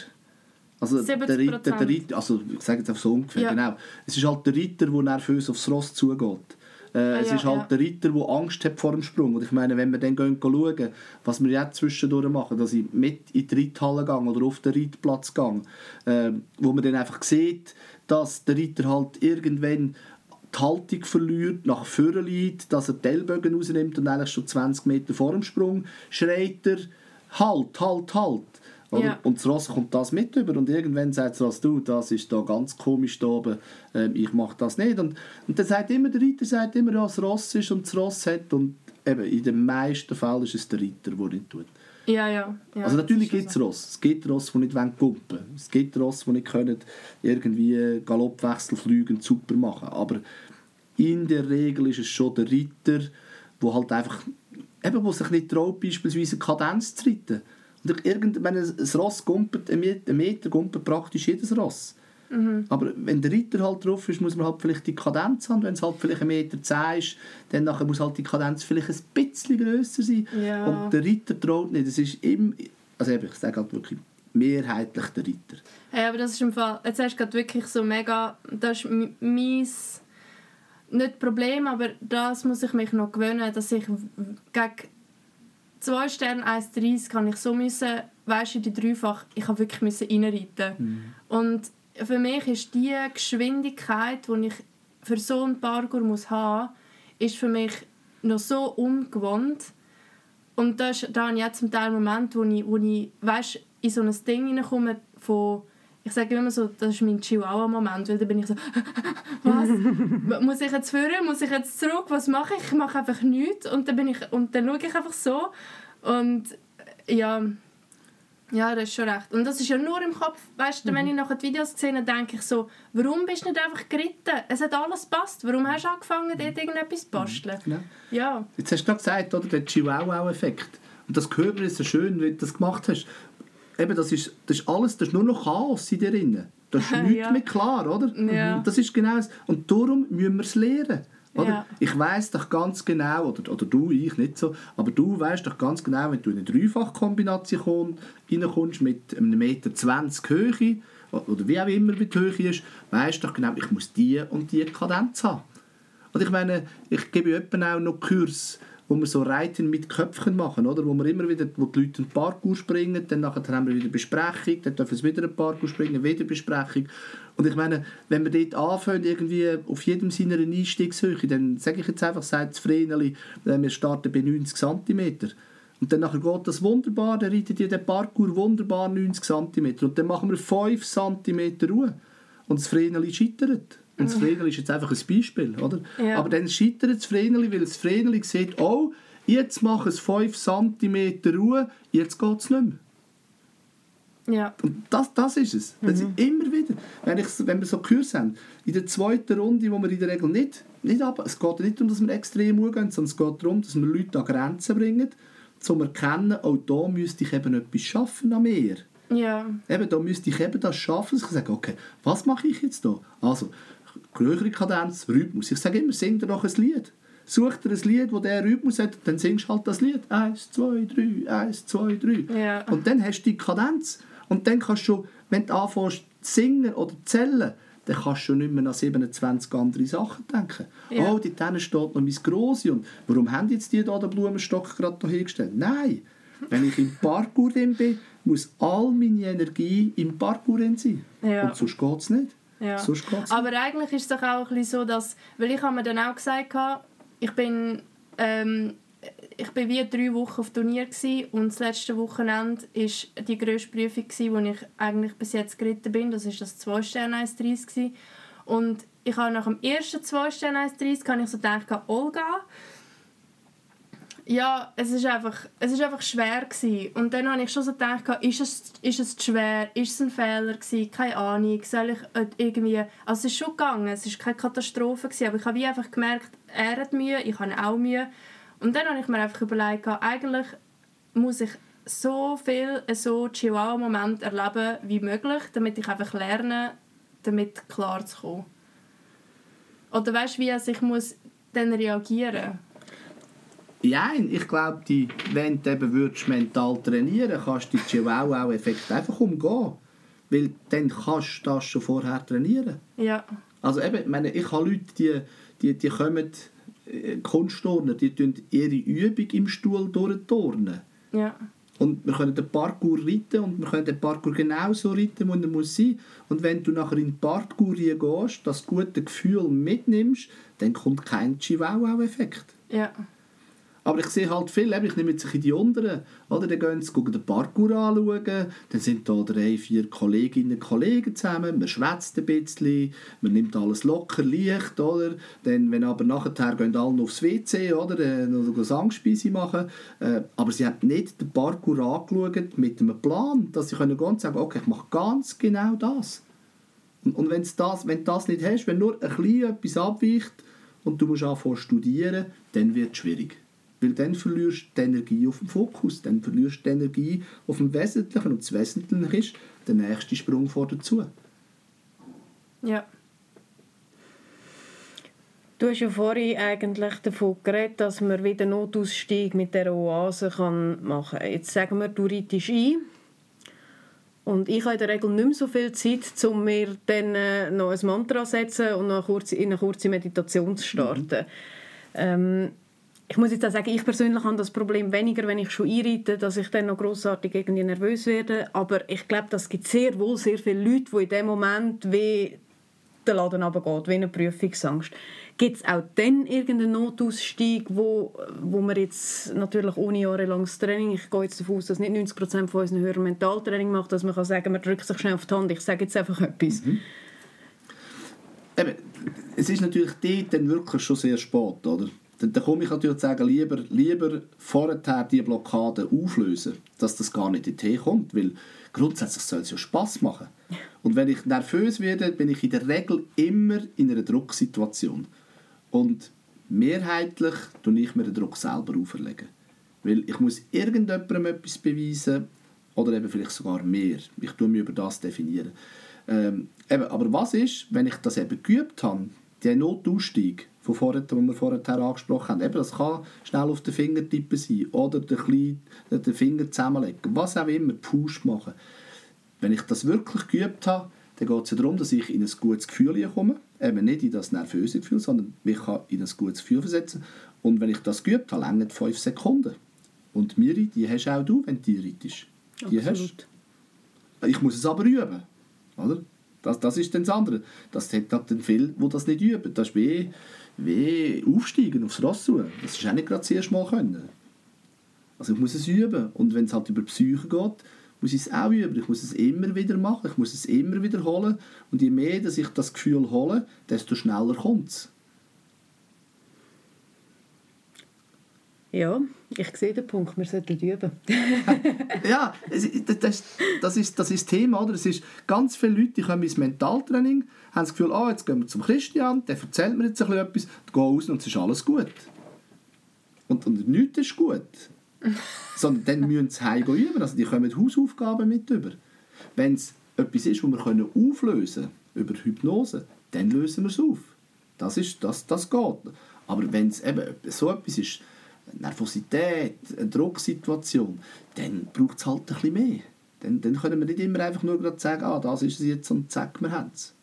Also der Ritter, der Ritter, also ich sage jetzt einfach so ungefähr, ja. genau. Es ist halt der Ritter, der nervös aufs Ross zugeht. Äh, ah, es ja, ist halt ja. der Ritter, der Angst hat vor dem Sprung. Und ich meine, wenn wir dann gehen, schauen, was wir jetzt zwischendurch machen, dass ich mit in die Reithalle gehe oder auf den Reitplatz gehe, äh, wo man dann einfach sieht, dass der Ritter halt irgendwann die Haltung verliert, nach vorne liegt, dass er die Ellbogen rausnimmt und eigentlich schon 20 Meter vor dem Sprung schreit er «Halt, halt, halt!» Ja. Und das Ross kommt das mit über und irgendwann sagt das Ross, du, das ist da ganz komisch da oben, ähm, ich mache das nicht. Und, und dann sagt immer, der Reiter sagt immer, ja, das Ross ist und das Ross hat und eben in den meisten Fällen ist es der Reiter, der nicht tut. Ja, ja. ja also natürlich gibt es Ross. Es gibt Ross, die nicht gumpen wollen. Es gibt Ross, die nicht können irgendwie Galoppwechsel fliegen super machen. Aber in der Regel ist es schon der Ritter, wo halt einfach eben, wo sich nicht traut, beispielsweise Kadenz zu reiten. Und irgend, wenn ein Ross gumpert, ein Meter gumpert praktisch jedes Ross. Mhm. Aber wenn der Ritter halt drauf ist, muss man halt vielleicht die Kadenz haben. Wenn es halt vielleicht ein Meter zehn ist, dann nachher muss halt die Kadenz vielleicht ein bisschen grösser sein. Ja. Und der Ritter traut nicht. Es ist immer, also ich sage halt wirklich mehrheitlich der Ritter. Hey, aber das ist im Fall, jetzt hast du gerade wirklich so mega, das ist mein nicht Problem, aber das muss ich mich noch gewöhnen, dass ich gegen 2 Sterne 1,30 kann ich so müssen, weißt du, die dreifach, ich habe wirklich müssen reinreiten. Mhm. Und für mich ist die Geschwindigkeit, die ich für so einen Parkour muss haben, ist für mich noch so ungewohnt. Und da, ist, habe ich jetzt zum Teil Moment, wo ich, wo ich weißt, in so ein Ding hineinkomme von ich sage immer so, das ist mein Chihuahua-Moment, weil da bin ich so, was? muss ich jetzt führen? Muss ich jetzt zurück? Was mache ich? Ich mache einfach nichts und dann, bin ich, und dann schaue ich einfach so und ja, ja, das ist schon recht. Und das ist ja nur im Kopf, weißt du, mhm. wenn ich nachher die Videos sehe, denke ich so, warum bist du nicht einfach geritten? Es hat alles gepasst. Warum hast du angefangen, dort irgendetwas zu basteln? Ja. ja. Jetzt hast du gerade gesagt, oder, der Chihuahua-Effekt. Und das gehört mir so schön, wie du das gemacht hast eben, das ist, das ist alles, das ist nur noch Chaos in dir drin. Das ist nichts ja. mehr klar, oder? Ja. Und das ist genau das. Und darum müssen wir es lernen. Oder? Ja. Ich weiß doch ganz genau, oder, oder du, ich nicht so, aber du weißt doch ganz genau, wenn du in eine Dreifachkombination reinkommst mit einem Meter 20 Höhe, oder wie auch immer die Höhe ist, weißt doch genau, ich muss die und die Kadenz haben. Und ich meine, ich gebe ja auch noch Kurs wo wir so Reiten mit Köpfchen machen, oder? Wo wir immer wieder, wo die Leute einen Parkour springen, dann nachher haben wir wieder Besprechung, dann dürfen sie wieder einen Parkour springen, wieder Besprechung. Und ich meine, wenn wir dort anfangen, irgendwie auf jedem seiner Einstiegshöhe, dann sage ich jetzt einfach, sagt Vreneli, äh, wir starten bei 90 cm. Und dann nachher geht das wunderbar, dann reitet ihr den Parkour wunderbar 90 cm. Und dann machen wir 5 cm Ruhe. Und das Vreneli scheitert. Und das Vreneli ist jetzt einfach ein Beispiel, oder? Ja. Aber dann scheitert das Vreneli, weil das Vreneli sieht, oh, jetzt mache ich 5 cm Ruhe, jetzt geht es nicht mehr. Ja. Und das, das ist es. Das ist immer wieder. Wenn, ich, wenn wir so Kurs haben, in der zweiten Runde, wo wir in der Regel nicht, nicht ab, es geht nicht darum, dass wir extrem umgehen, sondern es geht darum, dass wir Leute an Grenzen bringen, zum erkennen, auch da müsste ich eben etwas schaffen an mir. Ja. Eben, da müsste ich eben das schaffen, dass ich sage, okay, was mache ich jetzt da? Also, höhere Kadenz, Rhythmus. Ich sage immer, sing dir doch ein Lied. Such dir ein Lied, wo der Rhythmus hat, dann singst du halt das Lied. Eins, zwei, drei, eins, zwei, drei. Ja. Und dann hast du die Kadenz. Und dann kannst du, wenn du anfängst zu singen oder zu zählen, dann kannst du schon nicht mehr an 27 andere Sachen denken. Ja. Oh, dort steht noch mein Grossi. Und warum haben jetzt die da den Blumenstock gerade hingestellt? Nein, wenn ich im Parkour bin, muss all meine Energie im Parkour sein. Ja. Und sonst geht es nicht. Ja. Sonst geht's Aber eigentlich ist es doch auch ein bisschen so, dass, weil ich habe mir dann auch gesagt, ich bin, ähm, ich bin wie drei Wochen auf Turnier und das letzte Wochenende war die grösste Prüfung, gewesen, die ich eigentlich bis jetzt geritten bin. Das war das 2 Sterne 1,30 gewesen. Und ich habe nach dem ersten 2 Sterne 1,30 habe ich so gedacht, Olga, ja, es ist einfach, einfach schwer gewesen. Und dann habe ich schon so gedacht, ist es, ist es schwer, ist es ein Fehler gewesen, keine Ahnung, soll ich äh, irgendwie, also es ist schon gegangen, es ist keine Katastrophe gewesen, aber ich habe wie einfach gemerkt, er hat Mühe, ich habe auch Mühe. Und dann habe ich mir einfach überlegt, eigentlich muss ich so viel so Chihuahua-Moment erleben wie möglich, damit ich einfach lerne, damit klar zu kommen. Oder weißt du, wie also ich muss dann reagieren Ja, ich glaube, die, wenn du eben würdest mental trainieren kannst du die Chihuahua-Effekt einfach umgehen. Weil dann kannst du das schon vorher trainieren. Ja, Also eben, ich meine, ich habe Leute, die, die, die kommen, Kunstturner, die tun ihre Übung im Stuhl durchturnen. ja, Und wir können den Parkour reiten und wir können den Parkour genauso reiten, wie er muss sein. Und wenn du nachher in den Parkour gehst, das gute Gefühl mitnimmst, dann kommt kein Chihuahua-Effekt. ja, Aber ich sehe halt viel, ich nehme jetzt die unteren, oder? Dann gehen sie den Parkour anschauen, dann sind da drei, vier Kolleginnen und Kollegen zusammen, man schwätzt ein bisschen, man nimmt alles locker, leicht, oder? Dann, wenn aber nachher gehen alle noch aufs WC, oder? Noch eine Sangspeise machen. Äh, aber sie haben nicht den Parkour angeschaut mit einem Plan, dass sie können und sagen, okay, ich mache ganz genau das. Und, und wenn's das, wenn du das nicht hast, wenn nur ein bisschen etwas abweicht und du musst anfangen studieren, dann wird es schwierig. Weil dann verlierst du die Energie auf dem Fokus, dann verlierst du die Energie auf dem Wesentlichen. Und das Wesentliche ist der nächste Sprung vor dazu. ja. Du hast ja vorhin eigentlich davon geredet, dass man wieder Notausstieg mit der Oase kann machen kann. Jetzt sagen wir, du reitest ein und ich habe in der Regel nicht mehr so viel Zeit, um mir dann äh, noch ein Mantra zu setzen und noch eine kurze, in eine kurze Meditation zu starten. Ähm, ich muss jetzt auch sagen, ich persönlich habe das Problem weniger, wenn ich schon einreite, dass ich dann noch grossartig irgendwie nervös werde. Aber ich glaube, das gibt sehr wohl sehr viele Leute, die in dem Moment wie der Laden runtergeht, wie eine Prüfungsangst. Gibt es auch dann irgendeinen Notausstieg, wo, wo man jetzt natürlich ohne jahrelanges Training, ich gehe jetzt davon aus, dass nicht 90% von unseren Hörern Mentaltraining macht, dass man kann sagen, man drückt sich schnell auf die Hand, ich sage jetzt einfach etwas. Eben, es ist natürlich dort dann wirklich schon sehr spät, oder? Dann, dann komme ich natürlich zu sagen, lieber, lieber vorher die Blockade auflösen, dass das gar nicht in die kommt, weil grundsätzlich soll es ja Spass machen. Und wenn ich nervös werde, bin ich in der Regel immer in einer Drucksituation. Und mehrheitlich tue ich mir den Druck selber auferlegen. Weil ich muss irgendjemandem etwas beweisen oder eben vielleicht sogar mehr. Ich tue mich über das definieren. Ähm, eben, aber was ist, wenn ich das eben geübt habe, der Notausstieg, von vorher, den wir vorher angesprochen haben, eben, das kann schnell auf den Finger tippen sein oder den, kleinen, den Finger zusammenlegen, was auch immer, Push machen. Wenn ich das wirklich geübt habe, dann geht es ja darum, dass ich in ein gutes Gefühl komme, eben nicht in das nervöse Gefühl, sondern ich kann in ein gutes Gefühl versetzen Und wenn ich das geübt habe, länger 5 Sekunden. Und Miri, die hast auch du, wenn du die reitest. Die Absolut. hast. Ich muss es aber üben. Oder? Das, das ist dann das andere. Das hat halt dann viele, die das nicht üben. Das ist wie, wie aufsteigen aufs Ross zu. Das ist auch nicht gerade das erste Mal können. Also ich muss es üben. Und wenn es halt über die Psyche geht, muss ich es auch üben. Ich muss es immer wieder machen. Ich muss es immer wiederholen. Und je mehr dass ich das Gefühl hole, desto schneller kommt es. Ja, ich sehe den Punkt, wir sollten üben. ja, das, das, ist, das ist das Thema. Oder? Es ist ganz viele Leute, die kommen ins Mentaltraining, haben das Gefühl, ah, jetzt gehen wir zum Christian, der erzählt mir jetzt ein bisschen etwas, gehen raus und es ist alles gut. Und, und nichts ist gut. Sondern dann müssen sie heim üben. Also die kommen Hausaufgaben mit über. Wenn es etwas ist, das wir können auflösen können, über Hypnose, dann lösen wir es auf. Das, ist, das, das geht. Aber wenn es eben so etwas ist, Nervosität, eine Drucksituation, dann braucht es halt ein bisschen mehr. Dann, dann können wir nicht immer einfach nur gerade sagen, ah, das ist es jetzt und zack, wir haben es.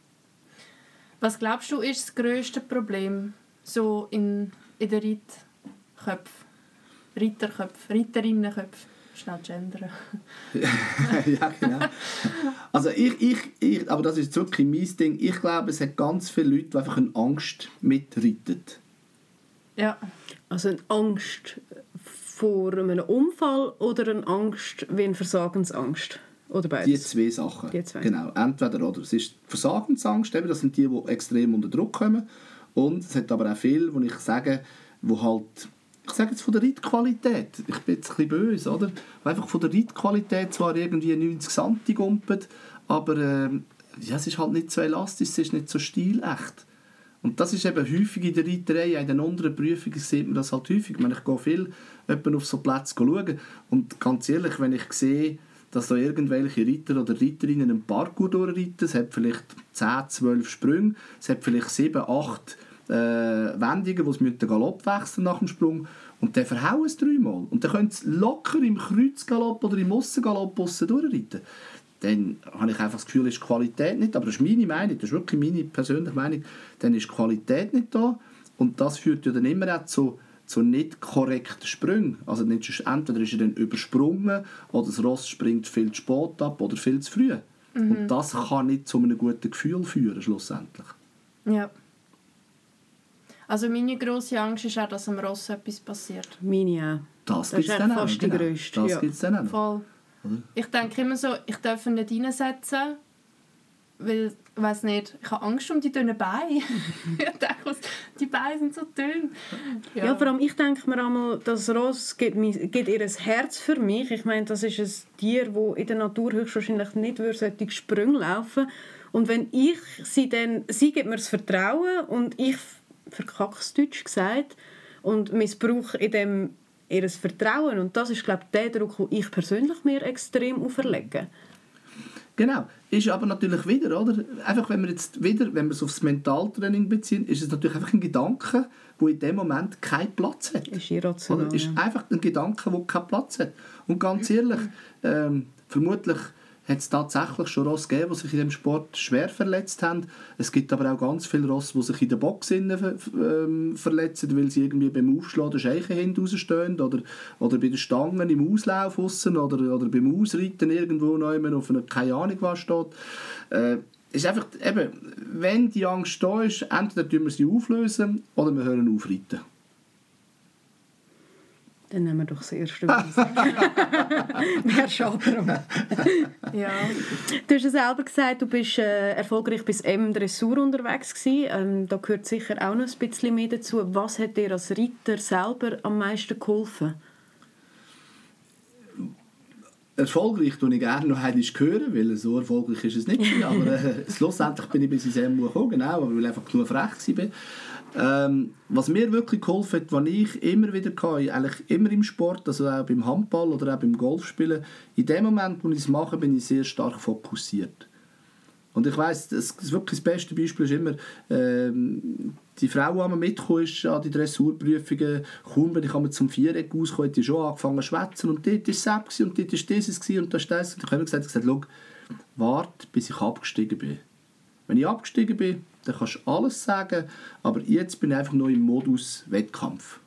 Was glaubst du, ist das grösste Problem so in, in den Reitköpfen? Reiterköpfen, Reiterinnenköpfen. Schnell gendern. ja, genau. Also ich, ich, ich, aber das ist wirklich mein Ding, ich glaube, es hat ganz viele Leute, die einfach eine Angst mitreiten. Ja. Also eine Angst vor einem Unfall oder eine Angst wie eine Versagensangst? Oder Die beides? zwei Sachen. Die zwei. Genau, entweder oder. Es ist die Versagensangst, eben, das sind die, die extrem unter Druck kommen. Und es hat aber auch viele, wo ich sage, wo halt, ich sage jetzt von der Reitqualität, ich bin jetzt ein bisschen böse, oder? Wo einfach von der Reitqualität zwar irgendwie 90 Santi gumpet, aber ähm, ja, es ist halt nicht so elastisch, es ist nicht so stilecht. Und das ist eben häufig in der Reiterei, in den unteren Prüfungen sieht man das halt häufig. Ich, meine, ich gehe viel auf so Plätze schauen und ganz ehrlich, wenn ich sehe, dass da irgendwelche Reiter oder Reiterinnen einen Parkour durchreiten, es hat vielleicht 10, 12 Sprünge, es hat vielleicht 7, 8 äh, Wendungen, wo sie den Galopp wechseln nach dem Sprung und dann verhauen es dreimal. Und dann können sie locker im Kreuzgalopp oder im Aussengalopp aussen durchreiten dann habe ich einfach das Gefühl, ist die Qualität nicht, aber das ist meine Meinung, das ist wirklich meine persönliche Meinung, dann ist die Qualität nicht da und das führt ja dann immer auch zu, zu nicht korrekten Sprüngen. Also nicht, entweder ist er dann übersprungen oder das Ross springt viel zu spät ab oder viel zu früh. Und das kann nicht zu einem guten Gefühl führen, schlussendlich. ja. Also meine grosse Angst ist auch, dass am Ross etwas passiert. Meine auch. Das, Das gibt ist es dann auch. fast die genau. Das ja. gibt's dann auch. Voll. Ich denke immer so, ich darf ihn nicht reinsetzen, weil, ich weiß nicht, ich habe Angst um die dünnen Beine. ich denke, was- die Beine sind so dünn. Ja. vor allem ich denke mir einmal, das Ross gibt, mi- gibt ihr ein Herz für mich. Ich meine, das ist ein Tier, das in der Natur höchstwahrscheinlich nicht würde solche Sprünge laufen Und wenn ich sie dann, sie gibt mir das Vertrauen und ich verkacke es deutsch gesagt und missbrauche in dem ihr Vertrauen. Und das ist, glaube ich, der Druck, den ich persönlich mir extrem auferlege. Genau. Ist aber natürlich wieder, oder? Einfach, wenn wir jetzt wieder, wenn wir es aufs Mentaltraining beziehen, ist es natürlich einfach ein Gedanke, der in dem Moment keinen Platz hat. Ist irrational. Oder? Ist einfach ein Gedanke, der keinen Platz hat. Und ganz ehrlich, ähm, vermutlich hat es tatsächlich schon Ross gegeben, die sich in dem Sport schwer verletzt haben. Es gibt aber auch ganz viele Ross, die sich in der Box ver ähm, verletzen, weil sie irgendwie beim Aufschlagen der Scheichenhand rausstehen oder, oder bei den Stangen im Auslauf aussen oder, oder beim Ausreiten irgendwo noch jemand auf einer keine Ahnung was steht. Äh, ist einfach, eben, wenn die Angst da ist, entweder tun wir sie auflösen oder wir hören auf reiten. Dann nehmen wir doch das erste schade drum. Ja. Du hast ja selber gesagt, du bist äh, erfolgreich bis M Dressur unterwegs gewesen. Ähm, da gehört sicher auch noch ein bisschen mehr dazu. Was hat dir als Reiter selber am meisten geholfen? erfolgreich tue ich gerne noch einmal hören, weil so erfolgreich ist es nicht. Aber äh, schlussendlich bin ich bis ins MU gekommen, genau, weil ich einfach genug frech war. Ähm, was mir wirklich geholfen hat, was ich immer wieder hatte, eigentlich immer im Sport, also auch beim Handball oder auch beim Golfspielen, in dem Moment, wo ich es mache, bin ich sehr stark fokussiert. Und ich weiss, das, das wirklich das beste Beispiel ist immer, ähm, die Frau, die mitgekommen ist an die Dressurprüfungen, kaum bin ich einmal zum Viereck rausgekommen, hat die schon angefangen zu schwätzen und dort war es und dort war dieses und das ist das. Und ich habe gesagt, gesagt «Schau, warte, bis ich abgestiegen bin. Wenn ich abgestiegen bin, dann kannst du alles sagen, aber jetzt bin ich einfach noch im Modus Wettkampf.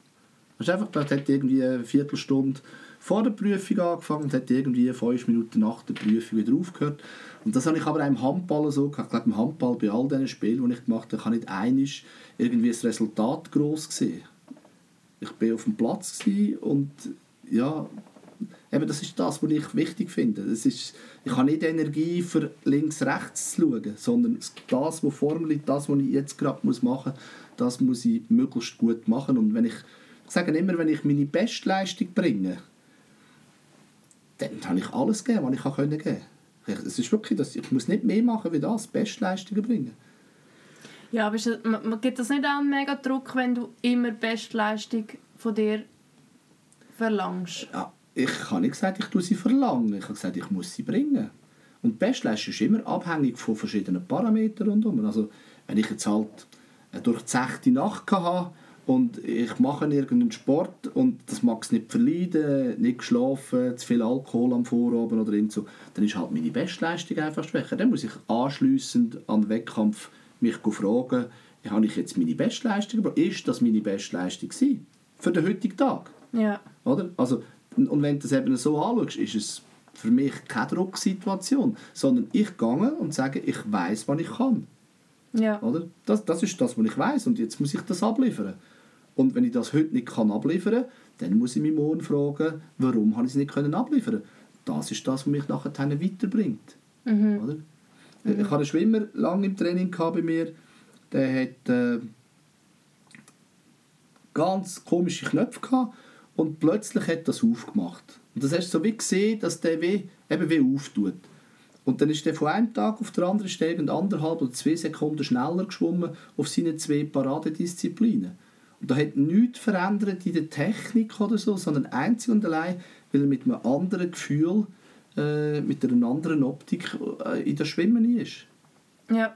Das, einfach, das hat irgendwie eine Viertelstunde vor der Prüfung angefangen und hat irgendwie fünf Minuten nach der Prüfung wieder aufgehört. Und das habe ich aber auch im Handball so gehabt. Ich glaube, im Handball, bei all diesen Spielen, die ich gemacht habe, kann nicht einisch irgendwie das Resultat groß gesehen. Ich war auf dem Platz und ja, eben das ist das, was ich wichtig finde. Das ist, ich habe nicht Energie für links, rechts zu schauen, sondern das, was vor mir liegt, das, was ich jetzt gerade machen muss, das muss ich möglichst gut machen. Und wenn ich, ich sage immer, wenn ich meine Bestleistung bringe, dann habe ich alles gegeben, was ich geben konnte. Es ist wirklich, dass ich muss nicht mehr machen wie das, Bestleistungen bringen. Ja, aber man, man gibt das nicht auch einen mega Druck, wenn du immer Bestleistung von dir verlangst? Ja, ich habe nicht gesagt, ich tue sie verlangen. Ich habe gesagt, ich muss sie bringen. Und die Bestleistung ist immer abhängig von verschiedenen Parametern rundherum. Also, wenn ich jetzt halt durch die sechste Nacht habe und ich mache irgendeinen Sport und das mag es nicht verleiden, nicht geschlafen, zu viel Alkohol am Vorabend oder irgend so, dann ist halt meine Bestleistung einfach schwächer. Dann muss ich anschliessend an den Wettkampf mich fragen, habe ich jetzt meine Bestleistung gebracht? Ist das meine Bestleistung gewesen? Für den heutigen Tag? Ja. Oder? Also, und wenn du das eben so anschaust, ist es für mich keine Drucksituation, sondern ich gehe und sage, ich weiß, was ich kann. Ja. Oder? Das, das ist das, was ich weiß und jetzt muss ich das abliefern. Und wenn ich das heute nicht kann abliefern kann, dann muss ich mich morgen fragen, warum habe ich es nicht können abliefern Das ist das, was mich nachher weiterbringt. Mhm. Oder? Mhm. Ich hatte einen Schwimmer lange im Training bei mir, der hat äh, ganz komische Knöpfe gehabt und plötzlich hat das aufgemacht. Und das hast du so wie gesehen, dass der wie, eben wie auftut. Und dann ist der von einem Tag auf den anderen Stelle anderthalb oder zwei Sekunden schneller geschwommen auf seine zwei Paradedisziplinen. Und da hat nichts verändert in der Technik oder so, sondern einzig und allein, weil er mit einem anderen Gefühl, äh, mit einer anderen Optik äh, in das Schwimmen ist. Ja.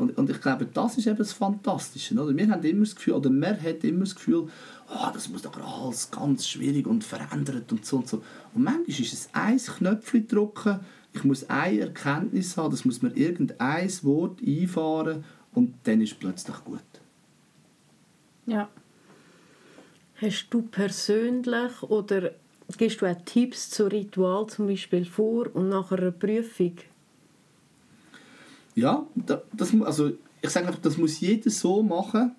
Und, und ich glaube, das ist eben das Fantastische. Oder? Wir haben immer das Gefühl, oder man hat immer das Gefühl, oh, das muss doch alles ganz schwierig und verändert und so und so. Und manchmal ist es ein Knöpfchen drücken, ich muss eine Erkenntnis haben, das muss mir irgendein Wort einfahren und dann ist es plötzlich gut. Ja. Hast du persönlich oder gibst du auch Tipps zu Ritual zum Beispiel vor und nach einer Prüfung? Ja, das, also ich sage einfach, das muss jeder so machen,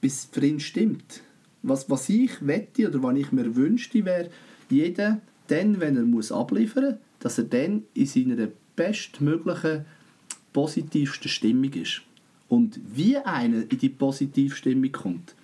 bis es für ihn stimmt. Was, was ich wette oder was ich mir wünschte, wäre, jeder dann, wenn er muss abliefern muss, dass er dann in seiner bestmöglichen, positivsten Stimmung ist. Und wie einer in die positive Stimmung kommt.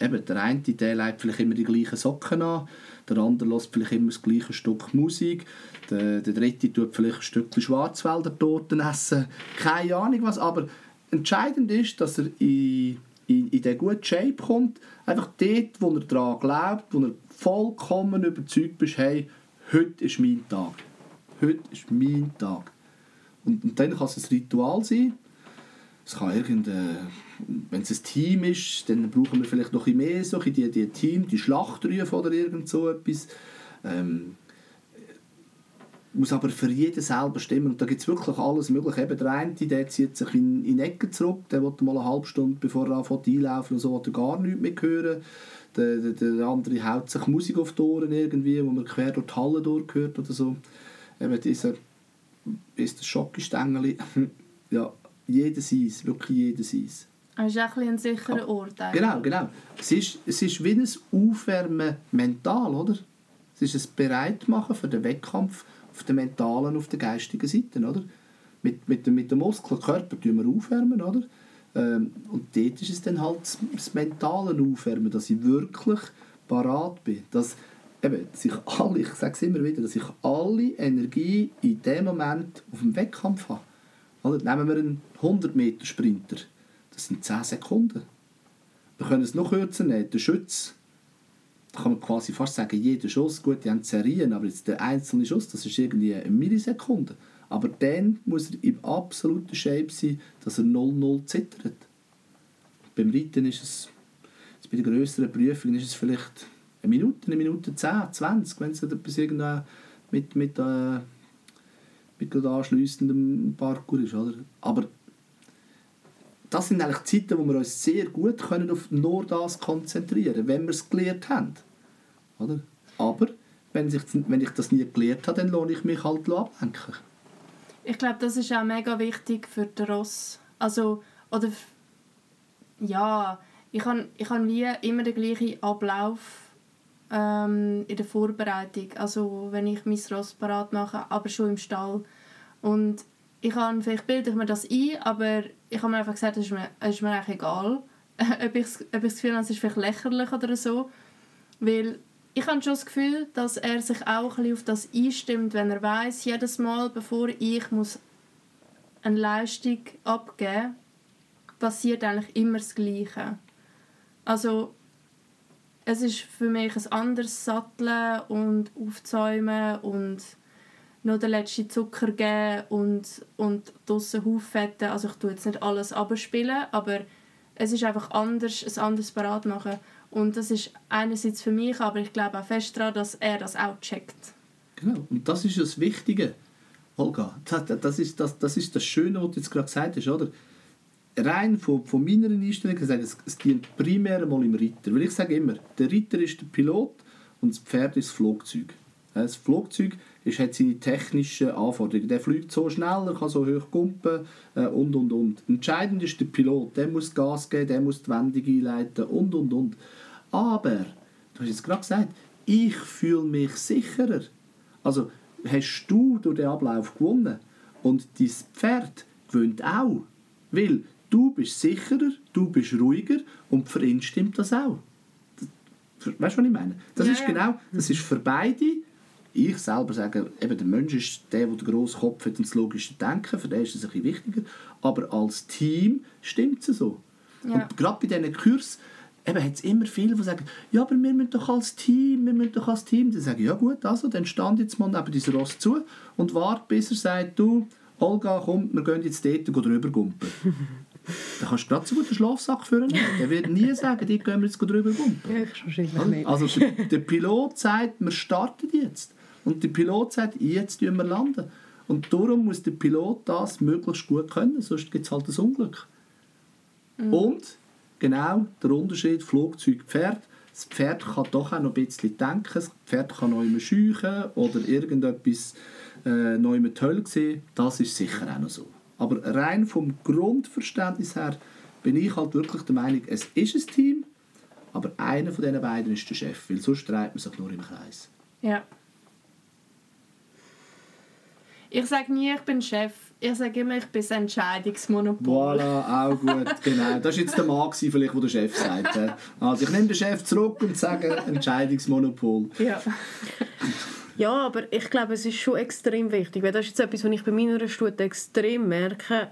Eben, der eine der legt vielleicht immer die gleichen Socken an, der andere lässt vielleicht immer das gleiche Stück Musik, der, der dritte tut vielleicht ein Stückchen Schwarzwälder Torten essen, keine Ahnung was, aber entscheidend ist, dass er in, in, in den guten Shape kommt, einfach dort, wo er daran glaubt, wo er vollkommen überzeugt ist, hey, heute ist mein Tag heute ist mein Tag. Und, und dann kann es ein Ritual sein. Es kann irgendein, wenn es ein Team ist, dann brauchen wir vielleicht noch ein mehr so die, die Team, die Schlachtrufe oder irgend so etwas. Ähm, muss aber für jeden selber stimmen. Und da gibt es wirklich alles Mögliche. Eben der eine, der zieht sich in, in Ecken zurück, der will mal eine halbe Stunde, bevor er anfängt einlaufen und so, will gar nichts mehr hören. Der, der, der andere haut sich Musik auf die Ohren irgendwie, wo man quer durch die Halle durchhört oder so eben dieser ist das Schokostängel, ja, jeder seins, wirklich jeder seins. Es ist auch ein, sicherer Ort. Eigentlich. Genau, genau. Es ist, es ist wie ein Aufwärmen mental, oder? Es ist ein Bereitmachen für den Wettkampf auf der mentalen auf der geistigen Seite, oder? Mit, mit, mit dem Muskelkörper tun wir aufwärmen, oder? Ähm, und dort ist es dann halt das, das mentale Aufwärmen, dass ich wirklich parat bin, dass eben, dass ich alle, ich sage es immer wieder, dass ich alle Energie in dem Moment auf dem Wettkampf habe. Oder? Nehmen wir einen 100-Meter-Sprinter. Das sind 10 Sekunden. Wir können es noch kürzer nehmen. Der Schütz, da kann man quasi fast sagen, jeder Schuss, gut, die haben Serien, aber jetzt der einzelne Schuss, das ist irgendwie eine Millisekunde. Aber dann muss er im absoluten Shape sein, dass er 0-0 zittert. Beim Reiten ist es, bei der größeren Prüfung ist es vielleicht eine Minute, eine Minute 10, 20, wenn es etwas mit, mit, äh, mit anschliessendem Parkour ist. Oder? Aber das sind eigentlich Zeiten, wo wir uns sehr gut können auf nur das konzentrieren wenn wir es gelernt haben. Oder? Aber wenn ich, wenn ich das nie gelernt habe, dann lohne ich mich halt ablenken. Ich glaube, das ist auch mega wichtig für den Ross. Also, oder ja, ich habe ich hab wie immer den gleichen Ablauf ähm, in der Vorbereitung. Also wenn ich mein Ross parat mache, aber schon im Stall. Und ich habe, vielleicht bilde ich mir das ein, aber ich habe mir einfach gesagt, es ist mir, ist mir eigentlich egal, ob ich, ob ich das Gefühl habe, es ist vielleicht lächerlich oder so. Weil ich habe schon das Gefühl, dass er sich auch ein auf das einstimmt, wenn er weiß, jedes Mal, bevor ich muss eine Leistung abgeben muss, passiert eigentlich immer das Gleiche. Also es ist für mich ein anderes Satteln und Aufzäumen und noch den letzten Zucker geben und, und draussen Hauffetten. Also ich tue jetzt nicht alles abspielen, aber es ist einfach anders, ein anderes Parat machen. Und das ist einerseits für mich, aber ich glaube auch fest daran, dass er das auch checkt. Genau, und das ist das Wichtige, Olga. Das ist das, das, ist das Schöne, was du jetzt gerade gesagt hast, oder? Rein von, von meiner Einstellung gesagt, es, es dient primär mal im Ritter. Weil ich sage immer, der Ritter ist der Pilot und das Pferd ist das Flugzeug. Das Flugzeug ist, hat seine technischen Anforderungen. Der fliegt so schnell, er kann so hoch kumpen äh, und und und. Entscheidend ist der Pilot. Der muss Gas geben, der muss die Wendung einleiten und und und. Aber, du hast jetzt gerade gesagt, ich fühle mich sicherer. Also hast du durch den Ablauf gewonnen und dein Pferd gewöhnt auch. Weil Du bist sicherer, du bist ruhiger und für ihn stimmt das auch. Weißt du, was ich meine? Das ja, ist genau, das ist für beide. Ich selber sage, eben der Mensch ist der, der den grossen Kopf hat und das logische Denken, für den ist das ein bisschen wichtiger. Aber als Team stimmt es so. Ja. Und gerade bei diesen Kursen eben hat es immer viele, die sagen, ja, aber wir müssen doch als Team, wir müssen doch als Team. Dann sage ich, ja gut, also, dann stand jetzt mal neben diesem Ross zu und warte, bis er sagt, du, Olga, komm, wir gehen jetzt dort drüber gumpen. Dann kannst du gerade so gut einen Schlafsack führen. Der wird nie sagen, die gehen wir jetzt drüber rum. Ja, ich wahrscheinlich nicht. Also der, der Pilot sagt, wir starten jetzt. Und der Pilot sagt, jetzt wir landen. Und darum muss der Pilot das möglichst gut können, sonst gibt es halt ein Unglück. Mhm. Und genau der Unterschied Flugzeug-Pferd. Das Pferd kann doch auch noch ein bisschen denken. Das Pferd kann noch immer scheuchen oder irgendetwas äh, noch immer toll sehen. Das ist sicher auch noch so. Aber rein vom Grundverständnis her bin ich halt wirklich der Meinung, es ist ein Team, aber einer von diesen beiden ist der Chef, weil sonst dreht man sich nur im Kreis. Ja. Ich sage nie, ich bin Chef. Ich sage immer, ich bin das Entscheidungsmonopol. Voilà, auch gut, genau. Das war jetzt der Mann, vielleicht, der der Chef sagt. Also ich nehme den Chef zurück und sage Entscheidungsmonopol. Ja. Ja, aber ich glaube, es ist schon extrem wichtig, weil das ist jetzt etwas, was ich bei meiner Studie extrem merke.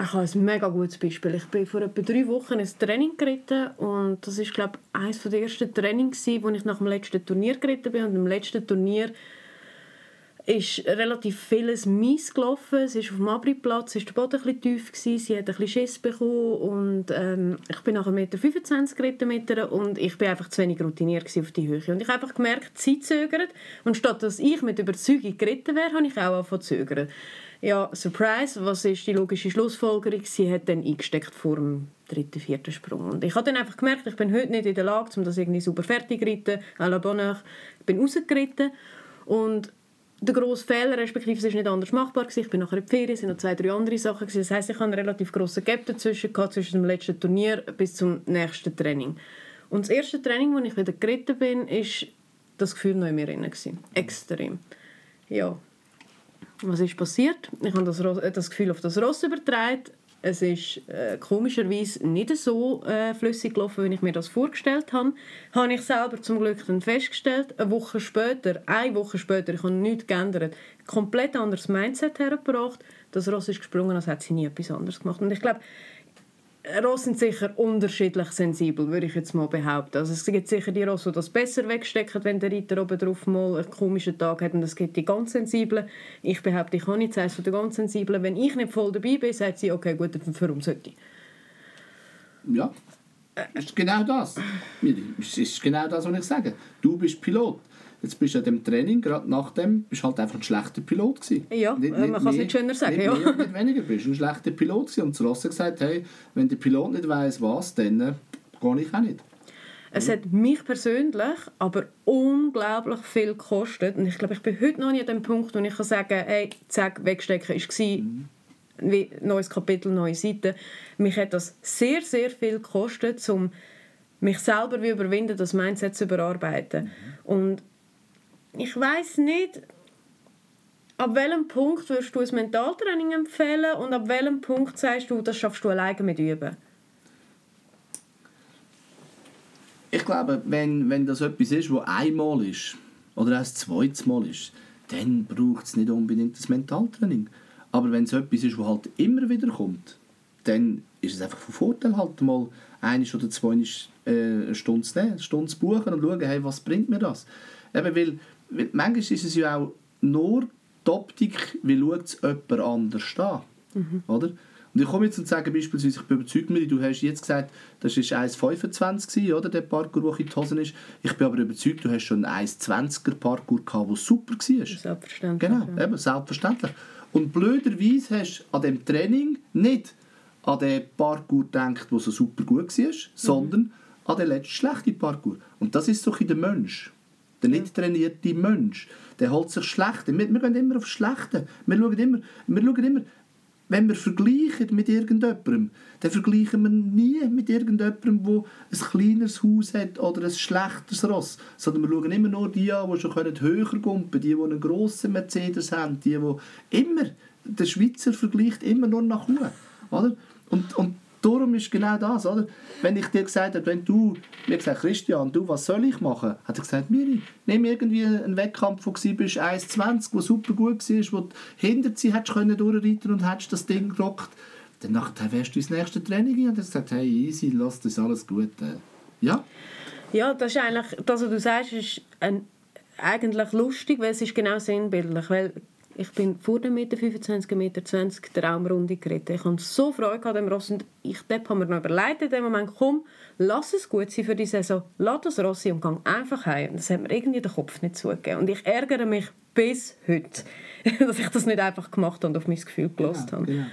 Ich habe ein mega gutes Beispiel. Ich bin vor etwa drei Wochen ein Training geritten und das ist, glaube ich, eines der ersten Trainings, wo ich nach dem letzten Turnier geritten bin. Und im letzten Turnier ist relativ vieles mies gelaufen. Es ist auf dem Abriplatz, ist der Boden ein tief gewesen, sie hat ein bisschen Schiss bekommen und ähm, ich bin nach 1,25 Meter geritten mit ihr und ich bin einfach zu wenig routiniert auf die Höhe. Und ich habe einfach gemerkt, sie zögert und statt dass ich mit Überzeugung geritten wäre, habe ich auch angefangen zu zögern. Ja, Surprise, was ist die logische Schlussfolgerung? Sie hat dann eingesteckt vor dem dritten, vierten Sprung. Und ich habe dann einfach gemerkt, ich bin heute nicht in der Lage, um das irgendwie super fertig zu reiten, à la Bonheur. Ich bin rausgeritten und der grosse Fehler, respektive es ist nicht anders machbar gewesen. Ich bin nachher in die Ferien, es sind noch zwei, drei andere Sachen gewesen. Das heisst, ich hatte einen relativ grossen Gap dazwischen, gehabt, zwischen dem letzten Turnier bis zum nächsten Training. Und das erste Training, wo ich wieder geritten bin, ist das Gefühl noch in mir drin. Extrem. Ja. Was ist passiert? Ich habe das, äh, das Gefühl auf das Ross übertragen. Es ist äh, komischerweise nicht so äh, flüssig gelaufen, wie ich mir das vorgestellt habe. Habe ich selber zum Glück dann festgestellt. Eine Woche später, eine Woche später, ich habe nichts geändert, komplett anderes Mindset hergebracht. Das Ross ist gesprungen, als hätte sie nie etwas anderes gemacht. Und ich glaube, Ross sind sicher unterschiedlich sensibel, würde ich jetzt mal behaupten. Also es gibt sicher die Ross, die das besser wegstecken, wenn der Reiter oben drauf mal einen komischen Tag hat. Und es gibt die ganz sensiblen. Ich behaupte, ich habe nicht eins von den ganz sensiblen. Wenn ich nicht voll dabei bin, sagt sie, okay, gut, warum sollte ich? Ja, es ist genau das. Es ist genau das, was ich sage. Du bist Pilot. Jetzt bist du an dem Training, gerade nach dem, bist halt einfach ein schlechter Pilot gewesen. Ja, äh, man kann es nicht schöner sagen, nicht ja. Mehr, nicht weniger, bist ein schlechter Pilot gewesen. Und Ross hat gesagt, hey, wenn der Pilot nicht weiss, was, dann äh, gehe ich auch nicht. Es hat mich persönlich aber unglaublich viel gekostet. Und ich glaube, ich bin heute noch nicht an dem Punkt, wo ich kann sagen kann, hey, zack, wegstecken war mhm. wie neues Kapitel, neue Seite. Mich hat das sehr, sehr viel gekostet, um mich selber wie überwinden, das Mindset zu überarbeiten. Mhm. Und ich weiß nicht, ab welchem Punkt würdest du ein Mentaltraining empfehlen und ab welchem Punkt sagst du, das schaffst du alleine mit Üben? Ich glaube, wenn, wenn das etwas ist, was einmal ist oder ein zweites Mal ist, dann braucht es nicht unbedingt das Mentaltraining. Aber wenn es etwas ist, was halt immer wieder kommt, dann ist es einfach von Vorteil, halt mal eine oder zwei äh, eine Stunde zu nehmen, Stunde zu buchen und schauen, hey, was bringt mir das? Eben, weil manchmal ist es ja auch nur die Optik, wie schaut es jemand anders an. Mhm. Oder? Und ich komme jetzt und sage beispielsweise, ich bin überzeugt, Miri, du hast jetzt gesagt, das war 1,25 oder, der Parkour, der in die Hosen ist. Ich bin aber überzeugt, du hast schon einen 1,20er Parkour gehabt, der super war. Selbstverständlich. Genau, ja. eben, selbstverständlich. Und blöderweise hast du an dem Training nicht an den Parkour gedacht, der so super gut war, mhm. sondern an den letzten schlechten Parkour. Und das ist so ein der Mensch. Der nicht trainierte Mensch. Der holt sich Schlechte. Wir, wir gehen immer auf Schlechte. Wir schauen immer, wir schauen immer wenn wir vergleichen mit irgendjemandem, dann vergleichen wir nie mit irgendjemandem, der ein kleineres Haus hat oder ein schlechteres Ross. Sondern wir schauen immer nur die an, die schon höher gumpen können, die, die einen grossen Mercedes haben, die, die immer, der Schweizer vergleicht immer nur nach oben. Oder? Und, und Darum ist genau das, oder? Wenn ich dir gesagt habe, wenn du mir gesagt Christian, du, was soll ich machen? Hat er gesagt, Miri, nimm irgendwie einen Wettkampf, wo du bist 1,20, der super gut war, wo du hinter sie hättest können durchreiten und hättest das Ding gerockt. Dann nachher wärst du ins nächste Training und er gesagt, hey, easy, lass das alles gut. Äh, ja? Ja, das ist eigentlich, das, was du sagst, ist ein, eigentlich lustig, weil es ist genau sinnbildlich, weil ich bin vor dem Meter 25, Meter 20 der Raumrunde geritten. Ich hatte so Freude an dem Ross und ich habe mir noch überlegt in dem Moment, komm, lass es gut sein für die Saison, lass das Ross und geh einfach heim. Und das hat mir irgendwie den Kopf nicht zugegeben. Und ich ärgere mich bis heute, dass ich das nicht einfach gemacht habe und auf mein Gefühl gelassen genau, habe. Genau.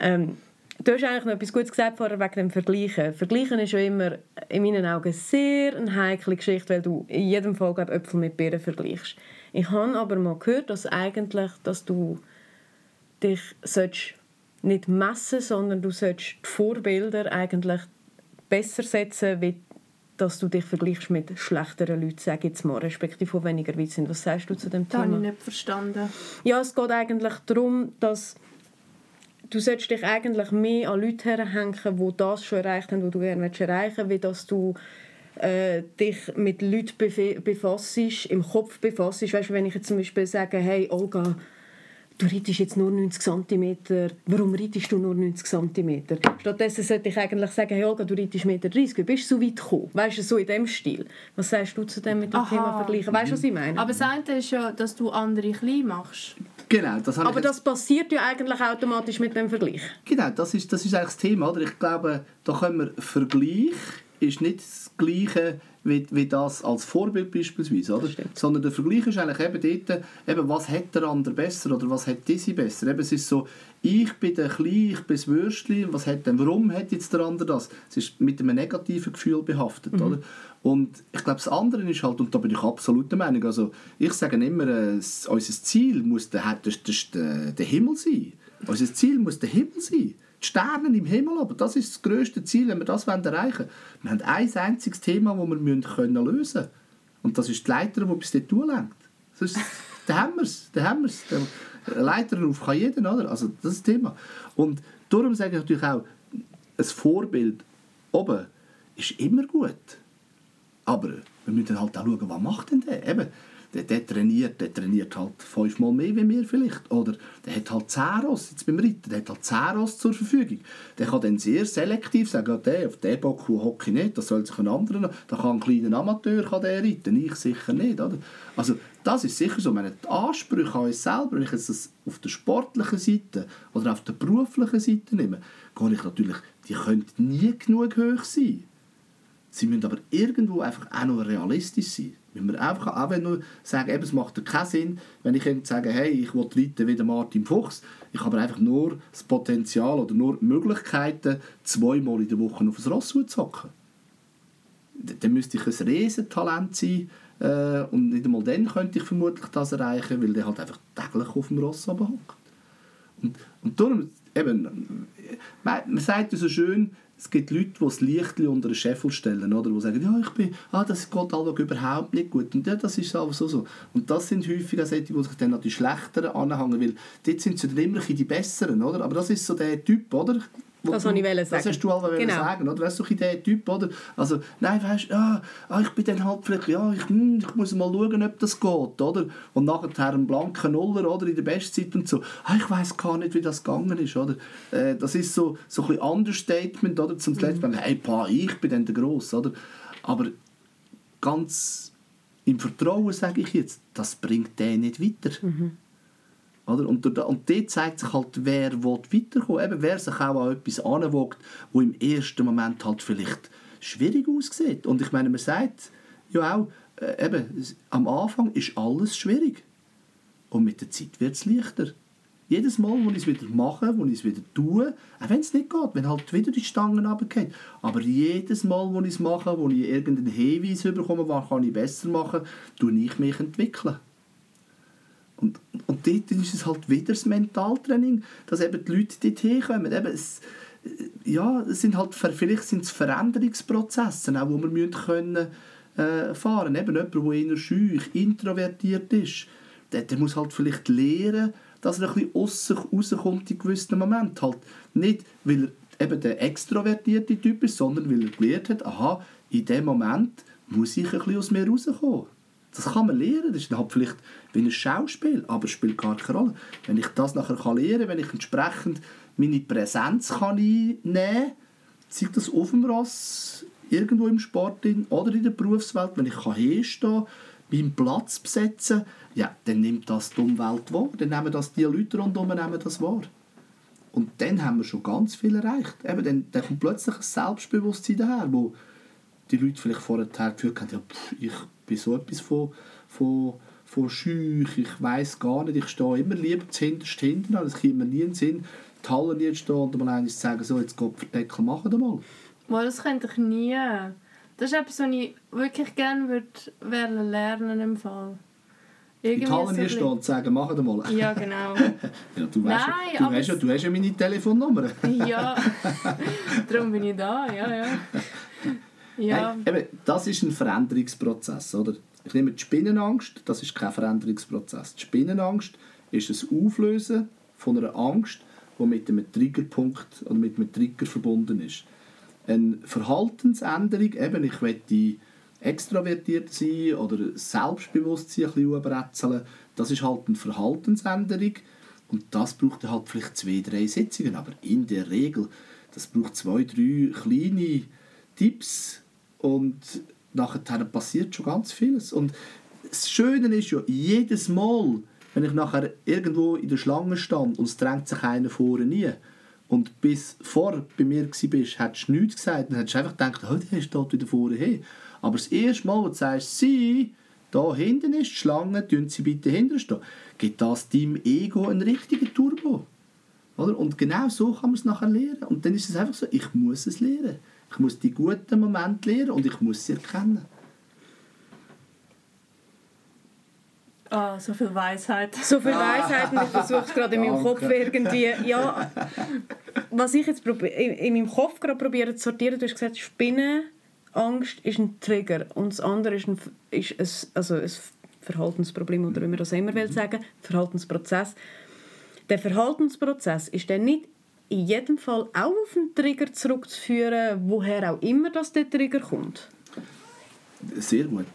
Ähm, Du hast eigentlich noch etwas Gutes gesagt vorher wegen dem Vergleichen. Vergleichen ist ja immer in meinen Augen sehr eine heikle Geschichte, weil du in jedem Fall glaub, Äpfel mit Birnen vergleichst. Ich habe aber mal gehört, dass eigentlich, dass du dich nicht messen, sondern du sollst die Vorbilder eigentlich besser setzen, wie dass du dich vergleichst mit schlechteren Leuten, sage jetzt mal, respektive die weniger weit sind. Was sagst du zu dem Thema? Das habe ich nicht verstanden. Ja, es geht eigentlich darum, dass du dich eigentlich mehr an Leute herhängen, die das schon erreicht haben, was du gerne erreichen willst, wie dass du äh, dich mit Leuten befasst, im Kopf befasst. Weißt du, wenn ich jetzt zum Beispiel sage, hey Olga, du reitest jetzt nur 90 cm, warum reitest du nur 90 cm? Stattdessen sollte ich eigentlich sagen, hey Olga, du reitest 1,30 Meter, wie bist du so weit gekommen? Weißt du, so in dem Stil. Was sagst du zu dem mit dem Aha. Thema vergleichen? Weißt du, was ich meine? Aber das eine ist ja, dass du andere klein machst. Genau, das Aber das passiert ja eigentlich automatisch mit dem Vergleich. Genau, das ist, das ist eigentlich das Thema. Oder? Ich glaube, da können wir Vergleich ist nicht das Gleiche wie, wie das als Vorbild beispielsweise, oder? Sondern der Vergleich ist eigentlich eben dort, eben, was hat der andere besser oder was hat diese besser. Eben, es ist so, ich bin der Klein, ich bin das Würstchen, was hat denn, warum hat jetzt der andere das? Es ist mit einem negativen Gefühl behaftet, mhm. oder? Und ich glaube, das andere ist halt, und da bin ich absolut der Meinung, also ich sage immer, äh, unser Ziel muss der, der, der, der Himmel sein. Unser Ziel muss der Himmel sein die Sterne im Himmel, aber das ist das grösste Ziel, wenn wir das erreichen wollen. Wir haben ein einziges Thema, das wir lösen können. Und das ist die Leiter, die bis dort lenkt. Das da haben wir es. Da haben. Leiter auf kann jeder, oder? Also das ist das Thema. Und darum sage ich natürlich auch, ein Vorbild oben ist immer gut. Aber wir müssen halt auch schauen, was macht denn der? Eben, der, der, trainiert, der trainiert halt fünfmal mehr wie wir vielleicht. Oder der hat halt zehn Ross, jetzt beim Reiten, der hat halt zehn Ross zur Verfügung. Der kann dann sehr selektiv sagen, der, auf den Bock hocke ich nicht, das soll sich ein anderer, da kann ein kleiner Amateur kann der reiten, ich sicher nicht. Oder? Also das ist sicher so, wenn die Ansprüche an uns selber, wenn ich das auf der sportlichen Seite oder auf der beruflichen Seite nehme, gehe ich natürlich, die können nie genug hoch sein. Sie müssen aber irgendwo einfach auch noch realistisch sein. Müssen wir einfach auch wenn nur sagen, eben, es macht keinen Sinn, wenn ich sage, hey, ich will reiten wie der Martin Fuchs, ich habe einfach nur das Potenzial oder nur Möglichkeiten, zweimal in der Woche auf das Ross zu hocken. Dann müsste ich ein Riesentalent sein äh, und nicht einmal dann könnte ich vermutlich das erreichen, weil der halt einfach täglich auf dem Ross hockt. Und, und darum, eben, man, man sagt ja so schön, es gibt Leute, die das Licht unter den Scheffel stellen, oder? die sagen, ja, ich bin, ah, das geht alle überhaupt nicht gut. Und ja, das ist so, so, so. Und das sind häufig auch solche, die sich dann an die Schlechteren anhängen, weil dort sind sie dann immer die Besseren, oder? Aber das ist so der Typ, oder? Das wollte ich sagen. Das hast du alle genau. sagen, oder? Das ist so der Typ, oder? Also, nein, weißt du, ah, ah, ich bin dann halt vielleicht, ja, ich, hm, ich muss mal schauen, ob das geht, oder? Und nachher ein blanker Nuller, oder? In der Bestzeit und so. Ah, ich weiß gar nicht, wie das gegangen ist, oder? Äh, das ist so, so ein bisschen Understatement, oder? Zum letzten mhm. hey, pa, ich bin dann der Gross, oder? Aber ganz im Vertrauen, sage ich jetzt, das bringt den nicht weiter. Mhm. Oder? Und, und dort zeigt sich halt, wer weiterkommen will. wer sich auch an etwas anwagt, wo im ersten Moment halt vielleicht schwierig aussieht. Und ich meine, man sagt ja auch, äh, eben, am Anfang ist alles schwierig. Und mit der Zeit wird es leichter. Jedes Mal, wo ich es wieder mache, wo ich es wieder tue, auch wenn es nicht geht, wenn halt wieder die Stangen runtergehen, aber jedes Mal, wo ich es mache, wo ich irgendeinen Hinweis bekomme, was kann ich besser machen, tue ich mich entwickeln. Und, und dort ist es halt wieder das Mentaltraining, dass eben die Leute dort hinkommen. Eben es, ja, es sind halt, vielleicht sind es Veränderungsprozesse, auch, die wir müssen können, äh, fahren Eben jemand, der eher schüch, introvertiert ist, der, der muss halt vielleicht lernen, dass er ein bisschen aus rauskommt in gewissen Momenten. Halt nicht, weil er eben der extrovertierte Typ ist, sondern weil er gelernt hat, aha, in dem Moment muss ich ein bisschen aus mir rauskommen. Das kann man lernen, das ist halt vielleicht wie ein Schauspiel, aber es spielt gar keine Rolle. Wenn ich das nachher kann lernen kann, wenn ich entsprechend meine Präsenz kann einnehmen kann, sei das auf dem Ross, irgendwo im Sport oder in der Berufswelt, wenn ich kann hinstehen meinen Platz besetzen, ja, dann nimmt das die Umwelt wahr. Dann nehmen das die Leute rundherum nehmen das wahr. Und dann haben wir schon ganz viel erreicht. Eben, dann, dann kommt plötzlich ein Selbstbewusstsein daher, wo die Leute vielleicht vorher gefühlt haben, ja, pff, ich bin so etwas von, von, von schüch, ich weiß gar nicht, ich stehe immer lieber zuhinterst hinten, es kommt mir nie in den Sinn, die Halle nicht stehen und mal einmal sagen, so, jetzt geht Verdeckel, machen wir mal. Well, das könnte ich nie. Das ist etwas, was ich wirklich gerne würde lernen im Fall. Irgendwie die Halle so stehen und sagen, machen wir mal. Ja, genau. ja, du, weißt, Nein, ja, du, hast ja, du hast ja meine Telefonnummer. ja, darum bin ich da, ja, ja. Ja. Hey, eben, das ist ein Veränderungsprozess. Oder? Ich nehme die Spinnenangst, das ist kein Veränderungsprozess. Die Spinnenangst ist das Auflösen von einer Angst, die mit einem Triggerpunkt oder mit einem Trigger verbunden ist. Eine Verhaltensänderung, eben ich möchte extrovertiert sein oder Selbstbewusstsein ein bisschen überrätseln, das ist halt eine Verhaltensänderung und das braucht halt vielleicht zwei, drei Sitzungen, aber in der Regel, das braucht zwei, drei kleine Tipps, und nachher passiert schon ganz vieles. Und das Schöne ist ja, jedes Mal, wenn ich nachher irgendwo in der Schlange stand und es drängt sich einer vorne nie, und bis vor bei mir warst, hättest du nichts gesagt, dann hättest du einfach gedacht, oh, der ist dort wieder vorne hin. Aber das erste Mal, wo du sagst, sie, da hinten ist die Schlange, tun sie bitte hinten stehen, gibt das deinem Ego einen richtigen Turbo. Oder? Und genau so kann man es nachher lernen. Und dann ist es einfach so, ich muss es lernen. Ich muss die guten Momente lernen und ich muss sie erkennen. Oh, so viel Weisheit. So viel Weisheit und ich versuche es gerade in meinem Kopf irgendwie. Ja, was ich jetzt in meinem Kopf gerade probiere zu sortieren, du hast gesagt, Spinnenangst ist ein Trigger und das andere ist ein, ist ein, also ein Verhaltensproblem oder wie man das immer will sagen, Verhaltensprozess. Der Verhaltensprozess ist dann nicht in jedem Fall auch auf den Trigger zurückzuführen, woher auch immer das der Trigger kommt? Sehr gut.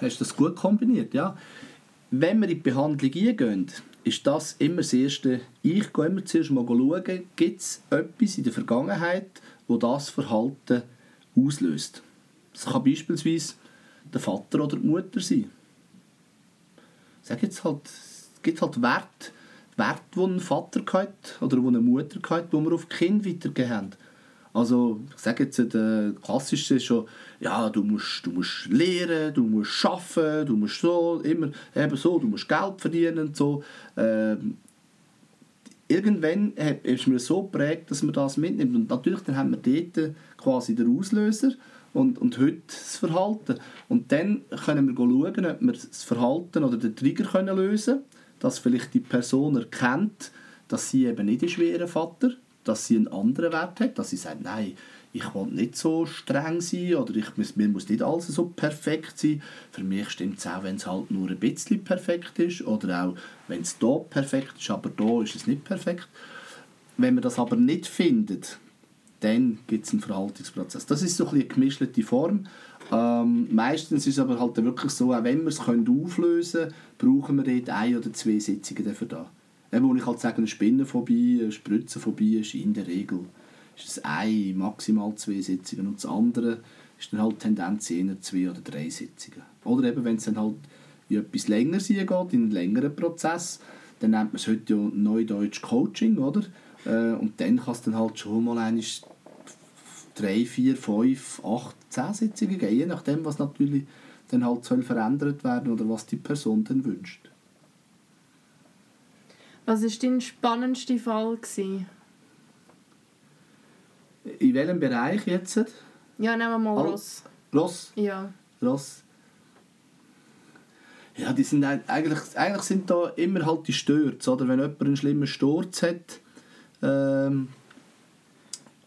Hast das gut kombiniert, ja. Wenn wir in die Behandlung eingehen, ist das immer das Erste. Ich gehe immer zuerst mal schauen, gibt es etwas in der Vergangenheit, wo das Verhalten auslöst. Das kann beispielsweise der Vater oder die Mutter sein. Sag jetzt halt, es gibt halt Werte, Werte, die ein Vater hatte oder eine Mutter hatte, die wir auf die Kinder weitergegeben haben. Also, ich sage jetzt, der klassische ist schon, ja, du musst, du musst lernen, du musst arbeiten, du musst so, immer eben so, du musst Geld verdienen und so. Ähm, irgendwann ist mir so geprägt, dass man das mitnimmt. Und natürlich dann haben wir dort quasi den Auslöser und, und heute das Verhalten. Und dann können wir schauen, ob wir das Verhalten oder den Trigger können lösen können, dass vielleicht die Person erkennt, dass sie eben nicht ein schwerer Vater dass sie einen anderen Wert hat, dass sie sagt, nein, ich will nicht so streng sein oder ich, mir muss nicht alles so perfekt sein. Für mich stimmt es auch, wenn es halt nur ein bisschen perfekt ist oder auch, wenn es hier perfekt ist, aber hier ist es nicht perfekt. Wenn man das aber nicht findet, dann gibt es einen Verhaltensprozess. Das ist so ein eine gemischte Form. Ähm, meistens ist es aber halt wirklich so, auch wenn wir es auflösen können, brauchen wir dort ein oder zwei Sitzungen dafür da. Wo ich halt sage, eine Spinnenphobie, eine Spritzenphobie ist in der Regel ist es ein, maximal zwei Sitzungen und das andere ist dann halt Tendenz eher zwei oder drei Sitzungen. Oder eben, wenn es dann halt in etwas länger geht, in einen längeren Prozess, dann nennt man es heute ja Neudeutsch Coaching, oder? Äh, und dann kann es dann halt schon mal einmal drei, vier, fünf, acht, zehn Sitzungen geben, je nachdem, was natürlich dann halt soll verändert werden oder was die Person dann wünscht. Was war dein spannendster Fall? Gewesen? In welchem Bereich jetzt? Ja, nehmen wir mal All Ross. Ross? Ja. Ross. Ja, die sind eigentlich, eigentlich sind da immer halt die Stürze, oder? Wenn jemand einen schlimmen Sturz hat ähm,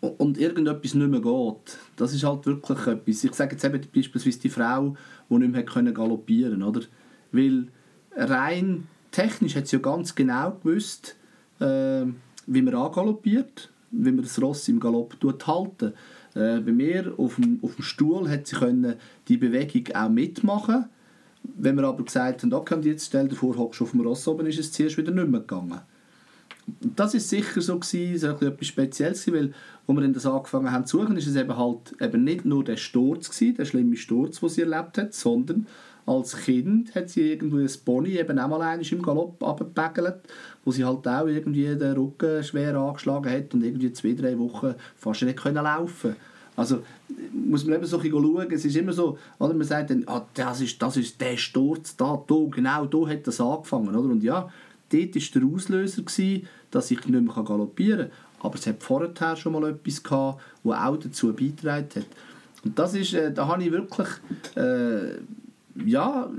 und irgendetwas nicht mehr geht, das ist halt wirklich etwas. Ich sage jetzt eben beispielsweise die Frau, die nicht mehr galoppieren konnte? Weil rein technisch hat sie ja ganz genau gewusst, äh, wie man angaloppiert, wie man das Ross im Galopp halten. Äh, bei mir auf dem, auf dem Stuhl hat sie können die Bewegung auch mitmachen. Wenn wir aber gesagt haben, okay, jetzt stell dir vor, hockst auf dem Ross oben, ist es zuerst wieder nicht mehr gegangen. Das ist sicher so gewesen, so etwas Spezielles weil als wir dann das angefangen haben zu suchen, ist es eben halt eben nicht nur der Sturz gewesen, der schlimme Sturz, den sie erlebt hat, sondern als Kind hat sie irgendwie ein Pony eben auch mal im Galopp abgepegelt, wo sie halt auch irgendwie den Rücken schwer angeschlagen hat und irgendwie zwei, drei Wochen fast nicht können laufen also muss man eben so schauen, es ist immer so, oder man sagt dann, ah, das, ist, das ist der Sturz da, da, genau da hat das angefangen, oder? und ja, dort war der Auslöser, gewesen, dass ich nicht mehr galoppieren kann, aber es hat vorher schon mal etwas gehabt, das auch dazu beigetragen hat. Und das ist, äh, da habe ich wirklich äh, ja,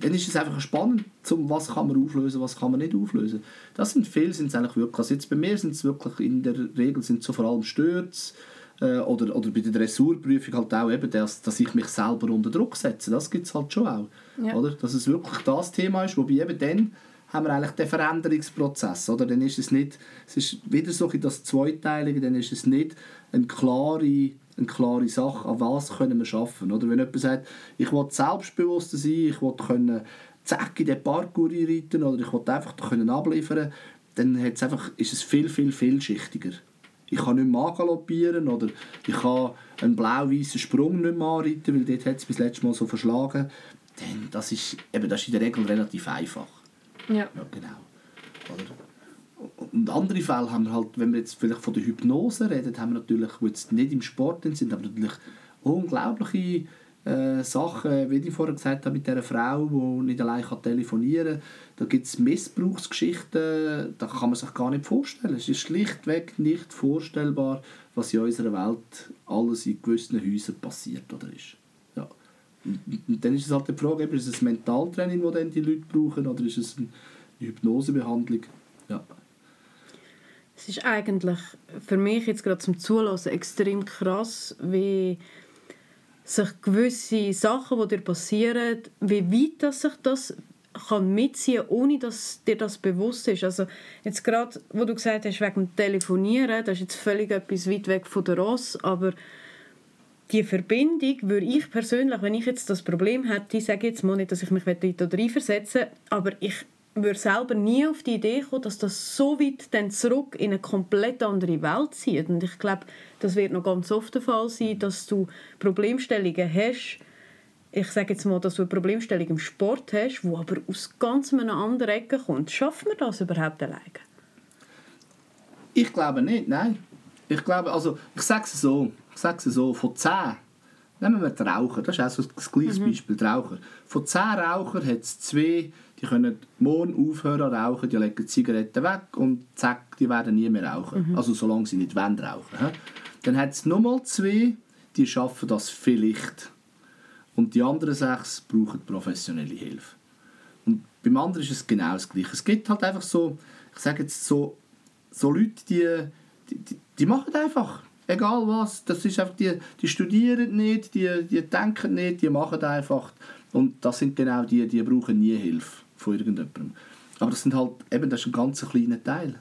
dann ist es einfach spannend, zum was kann man auflösen, was kann man nicht auflösen. Das sind viele, sind es eigentlich wirklich, also jetzt bei mir sind es wirklich in der Regel sind so vor allem Stürze äh, oder, oder bei der Dressurprüfung halt auch eben, das, dass ich mich selber unter Druck setze, das gibt es halt schon auch, ja. oder? Dass es wirklich das Thema ist, wobei eben dann haben wir eigentlich den Veränderungsprozess, oder? Dann ist es nicht, es ist wieder so das Zweiteilige, dann ist es nicht eine klare eine klare Sache, an was können wir schaffen. Oder wenn jemand sagt, ich will selbstbewusster sein, ich will können zack in den Parkour reiten oder ich will einfach können abliefern, dann hat's einfach, ist es viel, viel, vielschichtiger. Ich kann nicht mehr galoppieren oder ich kann einen blau-weißen Sprung nicht mehr anreiten, weil dort hat es bis letztes Mal so verschlagen. Dann, das, ist, eben, das ist in der Regel relativ einfach. Ja. ja genau. Oder? Und andere Fälle haben wir halt, wenn wir jetzt vielleicht von der Hypnose reden, haben wir natürlich, die jetzt nicht im Sport sind, aber natürlich unglaubliche äh, Sachen, wie ich vorher gesagt habe, mit dieser Frau, die nicht allein kann telefonieren kann. Da gibt es Missbrauchsgeschichten, da kann man sich gar nicht vorstellen. Es ist schlichtweg nicht vorstellbar, was in unserer Welt alles in gewissen Häusern passiert oder ist. Dann ist es halt die Frage, ist es ein Mentaltraining, das dann die Leute brauchen, oder ist es eine Hypnosebehandlung? Ja. Es ist eigentlich für mich jetzt gerade zum Zulassen extrem krass, wie sich gewisse Sachen, die dir passieren, wie weit dass sich das kann mitziehen, ohne dass dir das bewusst ist. Also jetzt gerade, wo du gesagt hast, wegen dem Telefonieren, das ist jetzt völlig etwas weit weg von der Ross, aber die Verbindung würde ich persönlich, wenn ich jetzt das Problem hätte, ich sage jetzt mal nicht, dass ich mich dort reinversetzen aber ich würde selber nie auf die Idee kommen, dass das so weit dann zurück in eine komplett andere Welt zieht. Und ich glaube, das wird noch ganz oft der Fall sein, dass du Problemstellungen hast, ich sage jetzt mal, dass du eine Problemstellung im Sport hast, wo aber aus ganz einer anderen Ecke kommt. Schafft man das überhaupt alleine? Ich glaube nicht, nein. Ich glaube, also, ich sage es so, sage es so, von 10, nehmen wir die Raucher, das ist auch so ein gleiches Beispiel, die Raucher. Von 10 Rauchern hat es zwei, die können morgen aufhören rauchen, die legen die Zigaretten weg und zack, die werden nie mehr rauchen. Also solange sie nicht wollen rauchen. hä? Dann hat es nochmal zwei, die schaffen das vielleicht. Und die anderen sechs brauchen professionelle Hilfe. Und beim anderen ist es genau das Gleiche. Es gibt halt einfach so, ich sage jetzt so, so Leute, die, die, die, die machen einfach, egal was. Das ist einfach, die, die studieren nicht, die, die denken nicht, die machen einfach. Und das sind genau die, die brauchen nie Hilfe von irgendjemandem. Aber das sind halt, eben, das ist ein ganz kleiner Teil.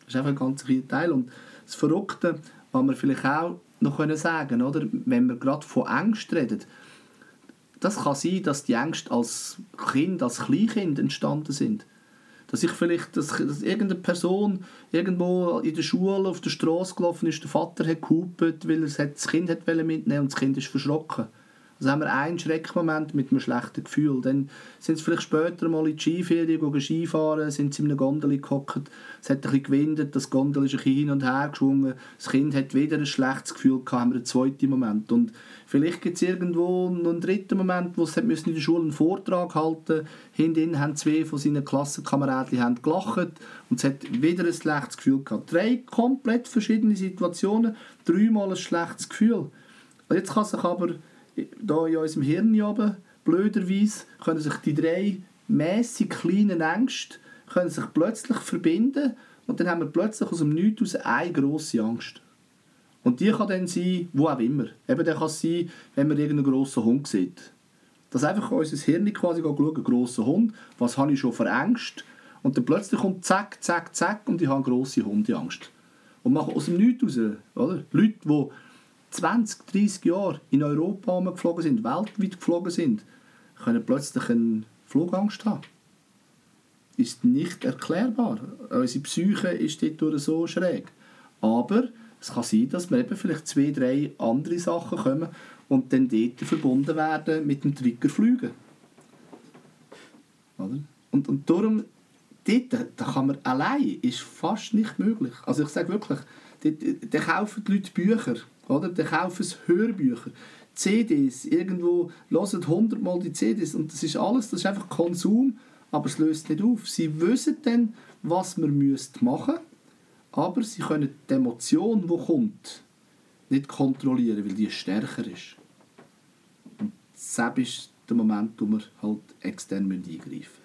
Das ist einfach ein ganz kleiner Teil. Und das Verrückte, was wir vielleicht auch noch können sagen oder wenn wir gerade von Angst reden, das kann sein, dass die Ängste als Kind, als Kleinkind entstanden sind. Dass ich vielleicht, dass, dass irgendeine Person irgendwo in der Schule auf der Straße gelaufen ist, der Vater hat gehupet, weil er das Kind hat mitnehmen und das Kind ist verschrocken. Also haben wir einen Schreckmoment mit einem schlechten Gefühl. Dann sind sie vielleicht später mal in die Skiferien Skifahren, sind sie in einer Gondel gehockt, es hat bisschen gewindet, das Gondel ist ein bisschen hin und her geschwungen, das Kind hat wieder ein schlechtes Gefühl gehabt, haben wir einen zweiten Moment. Und vielleicht gibt es irgendwo noch einen dritten Moment, wo sie in der Schule einen Vortrag halten Hinten haben zwei von seinen Klassenkameraden gelacht und es hat wieder ein schlechtes Gefühl gehabt. Drei komplett verschiedene Situationen, dreimal ein schlechtes Gefühl. Und jetzt kann sich aber da in unserem Hirn oben, blöderweise, können sich die drei mäßig kleinen Ängste können sich plötzlich verbinden und dann haben wir plötzlich aus dem Nichts aus eine grosse Angst. Und die kann dann sein, wo auch immer. Eben dann kann es sein, wenn man irgendeinen grossen Hund sieht. Dass einfach unser Hirn quasi schaut, grossen Hund, was habe ich schon für Ängste? Und dann plötzlich kommt zack, zack, zack und ich habe eine grosse Hundeangst. Und machen aus dem Nichts raus, oder? Leute, die 20, 30 Jahre in Europa geflogen sind, weltweit geflogen sind, können plötzlich eine Flugangst haben. Ist nicht erklärbar. Unsere Psyche ist dort so schräg. Aber es kann sein, dass wir eben vielleicht zwei, drei andere Sachen kommen und dann dort verbunden werden mit dem Trigger Fliegen. Oder? Und, und darum, dort, da kann man allein, ist fast nicht möglich. Also ich sage wirklich, dort, kaufen die Leute Bücher, oder? Da kaufen sie Hörbücher, CDs, irgendwo hören hundertmal die CDs und das ist alles, das ist einfach Konsum, aber es löst nicht auf. Sie wissen dann, was man müsste machen aber sie können die Emotion, die kommt, nicht kontrollieren, weil die stärker ist. Und das ist der Moment, wo wir halt extern eingreifen müssen.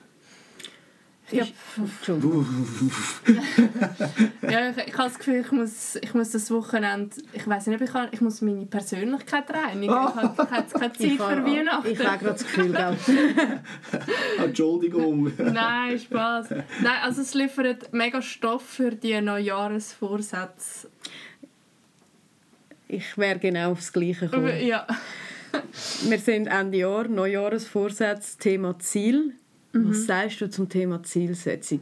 Ja, Entschuldigung. Ja, ich, ich habe das Gefühl, ich muss, ich muss das Wochenende, ich weiß nicht, ob ich, kann, ich muss meine Persönlichkeit reinigen. Ich habe, ich habe jetzt keine Zeit Ich für Weihnachten. ich habe gerade das Gefühl, gell? Entschuldigung. Nein, Spaß. Nein, also es liefert mega Stoff für die Neujahresvorsätze. ich wäre genau aufs Gleiche gekommen. Ja. Wir sind Ende Jahr, Neujahresvorsätze, Thema Ziel. Was sagst du zum Thema Zielsetzung?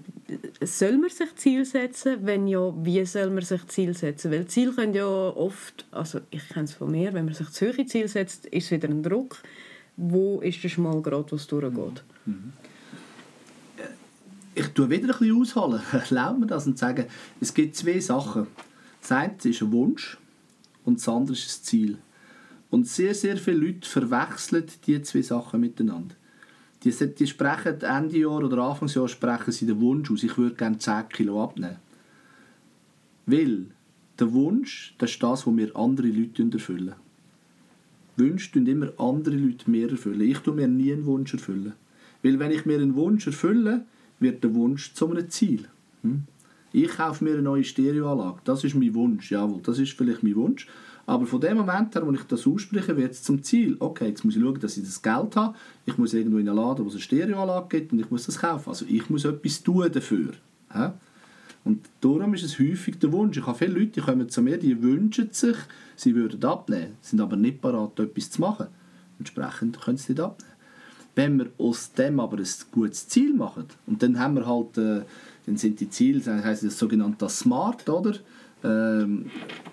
Soll man sich Ziel setzen? Wenn ja, wie soll man sich Ziel setzen? Weil Ziel können ja oft, also ich kenne es von mir, wenn man sich zu hohe Ziel setzt, ist es wieder ein Druck. Wo ist der Schmalgrad, wo es durchgeht? Ich tue wieder ein bisschen ausholen. Erlaubt mir das und sagen, es gibt zwei Sachen. Das eine ist ein Wunsch und das andere ist ein Ziel. Und sehr, sehr viele Leute verwechseln diese zwei Sachen miteinander. Die, die sprechen Ende Jahr oder Anfangsjahr sprechen sie den Wunsch aus, ich würde gerne 10 Kilo abnehmen. Weil der Wunsch, das ist das, was wir andere Leute erfüllen. Wünsche immer andere Leute mehr erfüllen. Ich tue mir nie einen Wunsch erfüllen. Weil wenn ich mir einen Wunsch erfülle, wird der Wunsch zu einem Ziel. Hm? Ich kaufe mir eine neue Stereoanlage. Das ist mein Wunsch. Jawohl, das ist vielleicht mein Wunsch. Aber von dem Moment her, wo ich das ausspreche, wird es zum Ziel. Okay, jetzt muss ich schauen, dass ich das Geld habe. Ich muss irgendwo in einen Laden, wo es eine Stereoanlage gibt und ich muss das kaufen. Also ich muss etwas tun dafür. Und darum ist es häufig der Wunsch. Ich habe viele Leute, die kommen zu mir, die wünschen sich, sie würden abnehmen, sind aber nicht bereit, etwas zu machen. Entsprechend können sie nicht abnehmen. Wenn wir aus dem aber ein gutes Ziel machen, und dann haben wir halt, äh, dann sind die Ziele, das heisst das sogenannte Smart, oder? Ähm,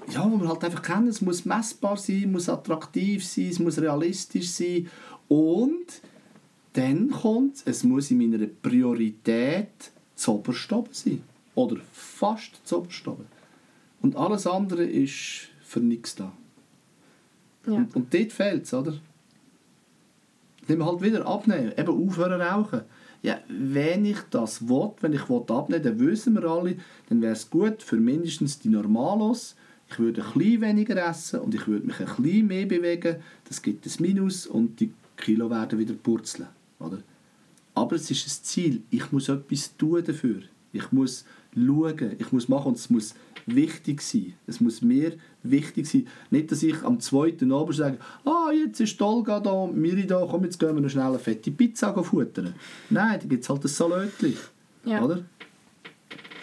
ja, wo wir halt einfach kennen, es muss messbar sein, muss attraktiv sein, es muss realistisch sein und dann kommt es muss in meiner Priorität zoberst oben sein. Oder fast zoberst oben. Und alles andere ist für nichts da. Ja. Und, und dort fehlt es, oder? Dann halt wieder abnehmen, eben aufhören rauchen. Ja, wenn ich das will, wenn ich will abnehmen dann wissen wir alle, dann wäre es gut für mindestens die Normalos. Ich würde ein bisschen weniger essen und ich würde mich ein bisschen mehr bewegen. Das gibt ein Minus und die Kilo werden wieder purzeln. Oder? Aber es ist ein Ziel. Ich muss etwas tun dafür. Ich muss schauen, ich muss machen und es muss wichtig sein. Es muss mir wichtig sein. Nicht, dass ich am zweiten Abend sage, ah, jetzt ist Olga da und Miri da, komm, jetzt gehen wir noch schnell eine fette Pizza futtern. Nein, da gibt es halt ein Salätchen. Ja. Oder?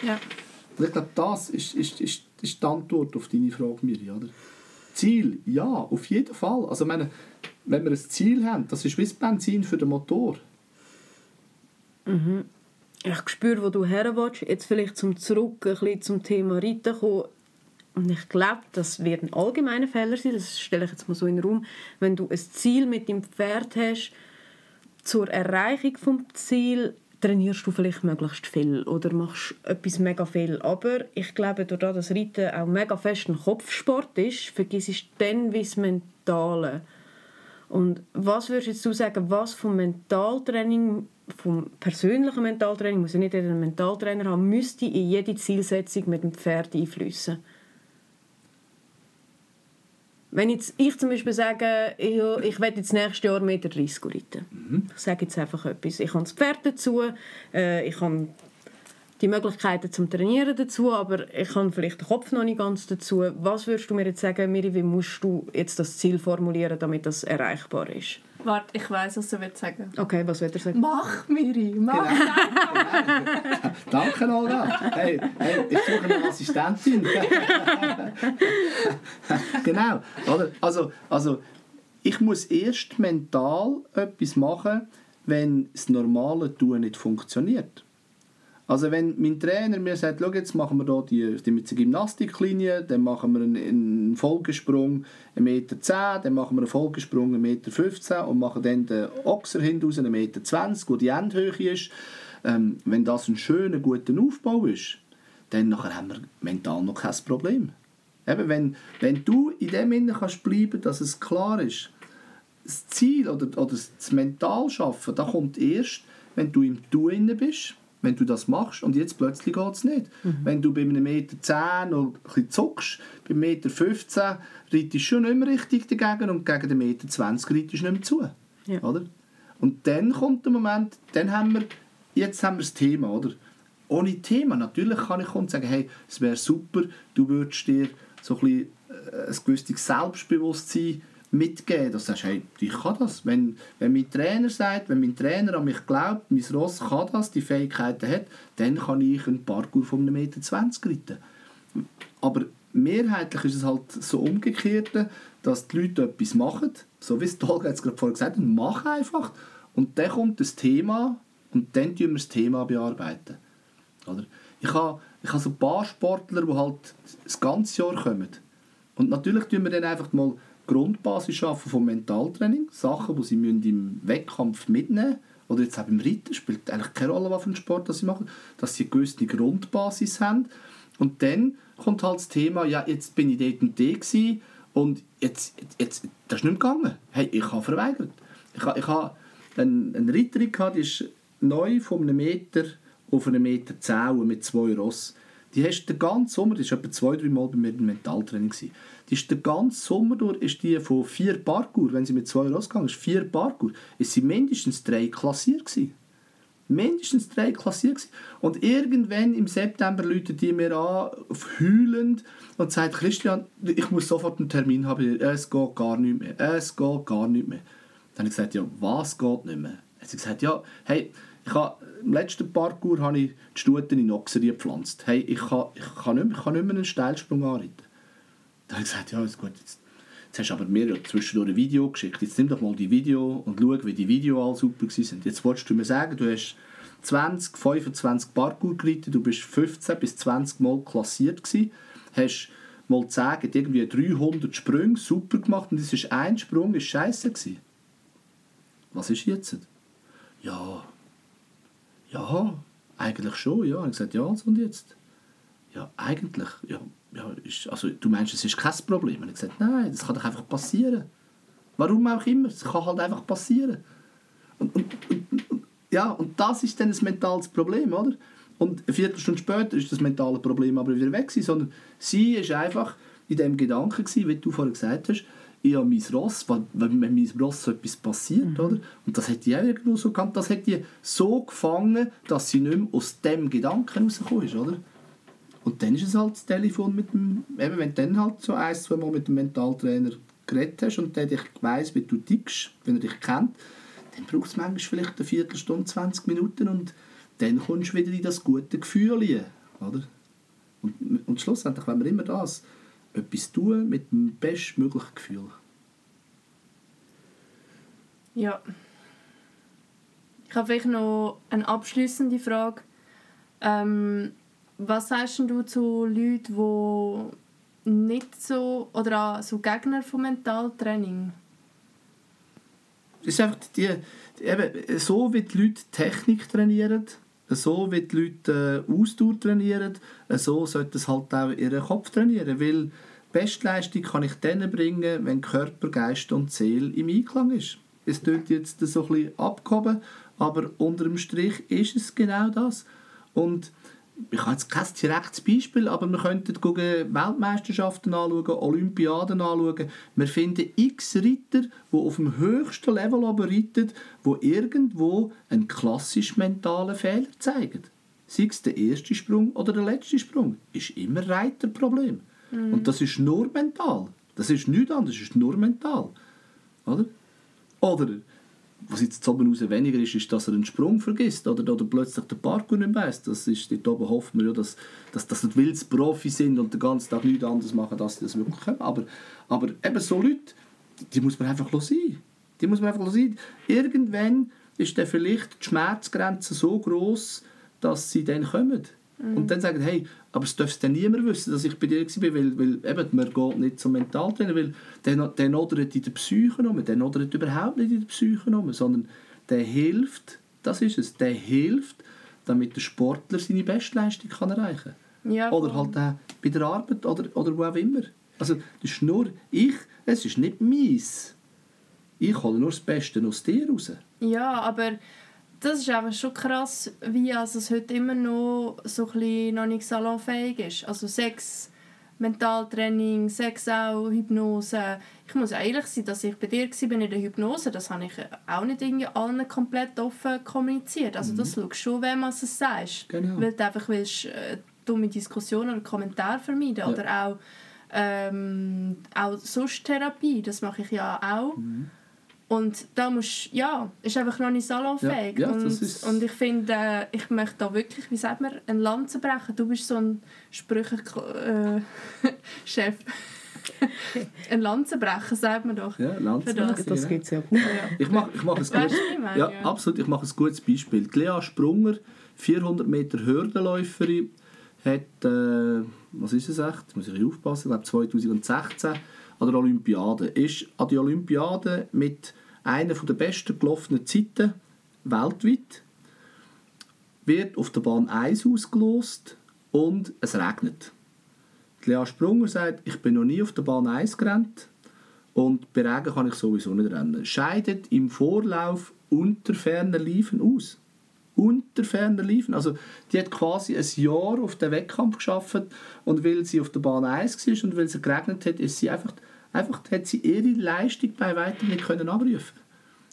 Ja. Und ich glaube, das ist, ist, ist, ist die Antwort auf deine Frage, Miri. Oder? Ziel, ja, auf jeden Fall. Also, meine, wenn wir ein Ziel haben, das ist wie das Benzin für den Motor. Ich spüre, wo du her willst. Jetzt vielleicht zum Zurück ein bisschen zum Thema Reiten kommen. Und ich glaube, das wird ein allgemeiner Fehler sein. Das stelle ich jetzt mal so in den Raum. Wenn du ein Ziel mit dem Pferd hast, zur Erreichung des Ziels trainierst du vielleicht möglichst viel oder machst etwas mega viel. Aber ich glaube, dadurch, dass Reiten auch mega fest ein Kopfsport ist, vergisst du dann wie das Mentale. Und was würdest du sagen, was vom Mentaltraining, vom persönlichen Mentaltraining, muss ja nicht jeder einen Mentaltrainer haben, müsste in jede Zielsetzung mit dem Pferd einfließen? Wenn jetzt ich zum Beispiel sage, ich, ich will jetzt nächstes Jahr Meter 30 reiten. Ich sage jetzt einfach etwas. Ich habe das Pferd dazu, äh, ich habe die Möglichkeiten zum Trainieren dazu, aber ich habe vielleicht den Kopf noch nicht ganz dazu. Was würdest du mir jetzt sagen, Miri, wie musst du jetzt das Ziel formulieren, damit das erreichbar ist? Warte, ich weiß, was du willst sagen. Okay, was wird er sagen? Mach, Miri, mach. Danke, Olga. Hey, hey, ich suche eine Assistentin. genau. Oder? Also, also, ich muss erst mental etwas machen, wenn das normale Tun nicht funktioniert. Also wenn mein Trainer mir sagt, Schau, jetzt machen wir hier die, die mit der Gymnastiklinie, dann machen wir einen, einen Folgesprung 1,10 Meter, dann machen wir einen Folgesprung 1,15 Meter und machen dann den Ochser hinaus 1,20 Meter, wo die Endhöhe ist. Ähm, wenn das ein schöner, guter Aufbau ist, dann nachher haben wir mental noch kein Problem. Eben, wenn, wenn du in dem Innen kannst bleiben, dass es klar ist, das Ziel oder, oder das mental schaffen, das kommt erst, wenn du im Tun innen bist, wenn du das machst und jetzt plötzlich geht es nicht. Wenn du bei einem Meter 10 noch ein bisschen zuckst, beim Meter 15 reitest du schon nicht mehr richtig dagegen und gegen den Meter 20 reitest du nicht mehr zu. Ja. Oder? Und dann kommt der Moment, dann haben wir, jetzt haben wir das Thema, oder? Ohne Thema, natürlich kann ich kommen und sagen, hey, es wäre super, du würdest dir so ein, bisschen, äh, ein gewisses Selbstbewusstsein mitgeben, dass du sagst, hey, ich kann das. Wenn, wenn mein Trainer sagt, wenn mein Trainer an mich glaubt, mein Ross kann das, die Fähigkeiten hat, dann kann ich einen Parkour von 1,20 Meter reiten. Aber mehrheitlich ist es halt so umgekehrt, dass die Leute etwas machen, so wie es Tolga jetzt gerade vorher gesagt hat, mach einfach. Und dann kommt das Thema und dann bearbeiten wir das Thema. bearbeiten. Oder? Ich habe, ich habe so ein paar Sportler, die halt das ganze Jahr kommen. Und natürlich tun wir dann einfach mal Grundbasis schaffen vom Mentaltraining, Sachen, die sie müssen im Wettkampf mitnehmen müssen. Oder jetzt auch beim Reiten, spielt eigentlich keine Rolle, was für einen Sport sie machen, dass sie eine gewisse Grundbasis haben. Und dann kommt halt das Thema, ja, jetzt bin ich dort und dort und jetzt, jetzt, das ist nicht mehr gegangen. Hey, ich habe verweigert. Ich habe, ich habe eine, eine Reiterin gehabt, die ist neu von einem Meter auf einen Meter zehn mit zwei Ross. Die hast den ganzen Sommer, die war etwa zwei, drei Mal bei mir im Mentaltraining, gewesen. die ist den ganzen Sommer durch, ist die von vier Parkour, wenn sie mit zwei Ross gegangen ist, vier Parkour, ist sie mindestens drei klassiert gewesen. Mindestens drei klassiert gewesen. Und irgendwann im September läutet die mir an, heulend, und sagt, Christian, ich muss sofort einen Termin haben, es geht gar nicht mehr, es geht gar nicht mehr. Dann habe ich gesagt, ja, was geht nicht mehr? Dann hat sie gesagt, ja, hey, ich habe, im letzten Parkour habe ich die Stuten in Ochserie gepflanzt. Hey, ich kann, ich, kann nicht, mehr- ich kann nicht mehr einen Steilsprung anreiten. Dann habe ich gesagt, ja, ist gut, jetzt, jetzt hast du aber mir ja zwischendurch ein Video geschickt. Jetzt nimm doch mal die Video und schau, wie die Videos alle super waren. Jetzt wolltest du mir sagen, du hast 20, 25 Parkour geritten, du bist 15 bis 20 Mal klassiert gewesen, hast mal gesagt, irgendwie 300 Sprünge super gemacht und das ist ein Sprung, ist scheiße gewesen. Was ist jetzt? Ja, ja, eigentlich schon, ja. Ich gesagt, ja, und jetzt? Ja, eigentlich, ja, ja, ist, also, du meinst, es ist kein Problem? Und ich gesagt, nein, das kann doch einfach passieren. Warum auch immer, es kann halt einfach passieren. Und, und, und, ja, und das ist dann ein mentales Problem, oder? Und eine Viertelstunde später ist das mentale Problem aber wieder weg gewesen, sondern sie ist einfach in dem Gedanken gewesen, wie du vorhin gesagt hast, ich habe mein Ross, wenn mit meinem Ross etwas passiert, mhm. oder? Und das hat die auch irgendwo so gehabt, das hat die so gefangen, dass sie nicht mehr aus dem Gedanken rausgekommen ist, oder? Und dann ist es halt das Telefon mit dem, eben wenn du dann halt so ein, zwei Mal mit dem Mentaltrainer geredet hast und der dich weiss, wie du tickst, wenn er dich kennt, dann braucht es manchmal vielleicht eine Viertelstunde, 20 Minuten und dann kommst du wieder in das gute Gefühl oder? Und, und schlussendlich, wenn wir immer das etwas tun mit dem bestmöglichen Gefühl. Ja. Ich habe vielleicht noch eine abschließende Frage. Ähm, was sagst du zu Leuten, die nicht so oder so Gegner von Mentaltraining? Es ist einfach die, eben, so wie die Leute Technik trainieren, so wie die Leute äh, Ausdauer trainieren, so sollte es halt auch ihren Kopf trainieren, weil Bestleistung kann ich dann bringen, wenn Körper, Geist und Seele im Einklang ist. Es tut jetzt so ein bisschen abgehoben, aber unter dem Strich ist es genau das. Und ich habe jetzt kein direktes Beispiel, aber wir könnten Weltmeisterschaften anschauen, Olympiaden anschauen. Wir finden x Ritter, die auf dem höchsten Level reiten, die irgendwo einen klassisch mentalen Fehler zeigen. Sei es der erste Sprung oder der letzte Sprung, ist immer ein Reiterproblem. Mhm. Und das ist nur mental. Das ist nichts anderes, das ist nur mental. Oder? Oder was jetzt oben raus weniger ist, ist, dass er einen Sprung vergisst oder, oder plötzlich den Parkour nicht weiss. Das ist, dort oben hoffen wir ja, dass, dass, dass das Wilds Profi sind und den ganzen Tag nichts anderes machen, dass sie das wirklich können. Aber, aber eben so Leute, die muss man einfach sein. Die muss man einfach sein. Irgendwann ist dann vielleicht die Schmerzgrenze so groß, dass sie dann kommen. Mhm. Und dann sagen, hey, aber es darf dann niemand wissen, dass ich bei dir war, weil, weil eben, man geht nicht zum Mentaltrainer, weil der, der nodert in der Psyche um, der nodert überhaupt nicht in der Psyche um, sondern der hilft, das ist es, der hilft, damit der Sportler seine Bestleistung kann erreichen kann. Ja, oder halt auch bei der Arbeit oder, oder wo auch immer. Also das ist nur ich, es ist nicht meins. Ich hole nur das Beste aus dir raus. Ja, aber das ist einfach schon krass, wie also es heute immer noch so ein noch nicht salonfähig ist. Also Sex, Mentaltraining, Sex auch, Hypnose. Ich muss ehrlich sein, dass ich bei dir war in der Hypnose, das habe ich auch nicht irgendwie allen komplett offen kommuniziert. Also mhm. das schaust schon, wenn man es sagt. Genau. Weil du einfach willst, äh, dumme Diskussionen oder Kommentare vermeiden. Ja. Oder auch, ähm, auch sonst Therapie, das mache ich ja auch. Mhm. Und da musst ja, ist einfach noch nicht salonfähig. Ja, ja, und, und ich finde, äh, ich möchte da wirklich, wie sagt man, ein Lanze brechen. Du bist so ein Sprüche-Chef. Äh, ein Lanzenbrecher, sagt man doch. Ja, Lanzenbrecher. Das, das gibt es ja. Ich mache ich mach ein, gutes, ja, absolut, ich mache ein gutes Beispiel. Die Lea Sprunger, 400 Meter Hürdenläuferin, hat, äh, was ist es echt, muss ich aufpassen, ich glaube 2016 an der Olympiade. Ist an die Olympiade mit einer der besten gelaufenen Zeiten weltweit. Wird auf der Bahn 1 ausgelost und es regnet. Lea Sprunger sagt, ich bin noch nie auf der Bahn 1 gerannt und bei Regen kann ich sowieso nicht rennen. Scheidet im Vorlauf unter ferner Liefen aus. Unter ferner Liefen. Also die hat quasi ein Jahr auf den Wettkampf geschafft und weil sie auf der Bahn 1 war und weil es geregnet hat, ist sie einfach Einfach hat sie ihre Leistung bei weitem nicht können abrufen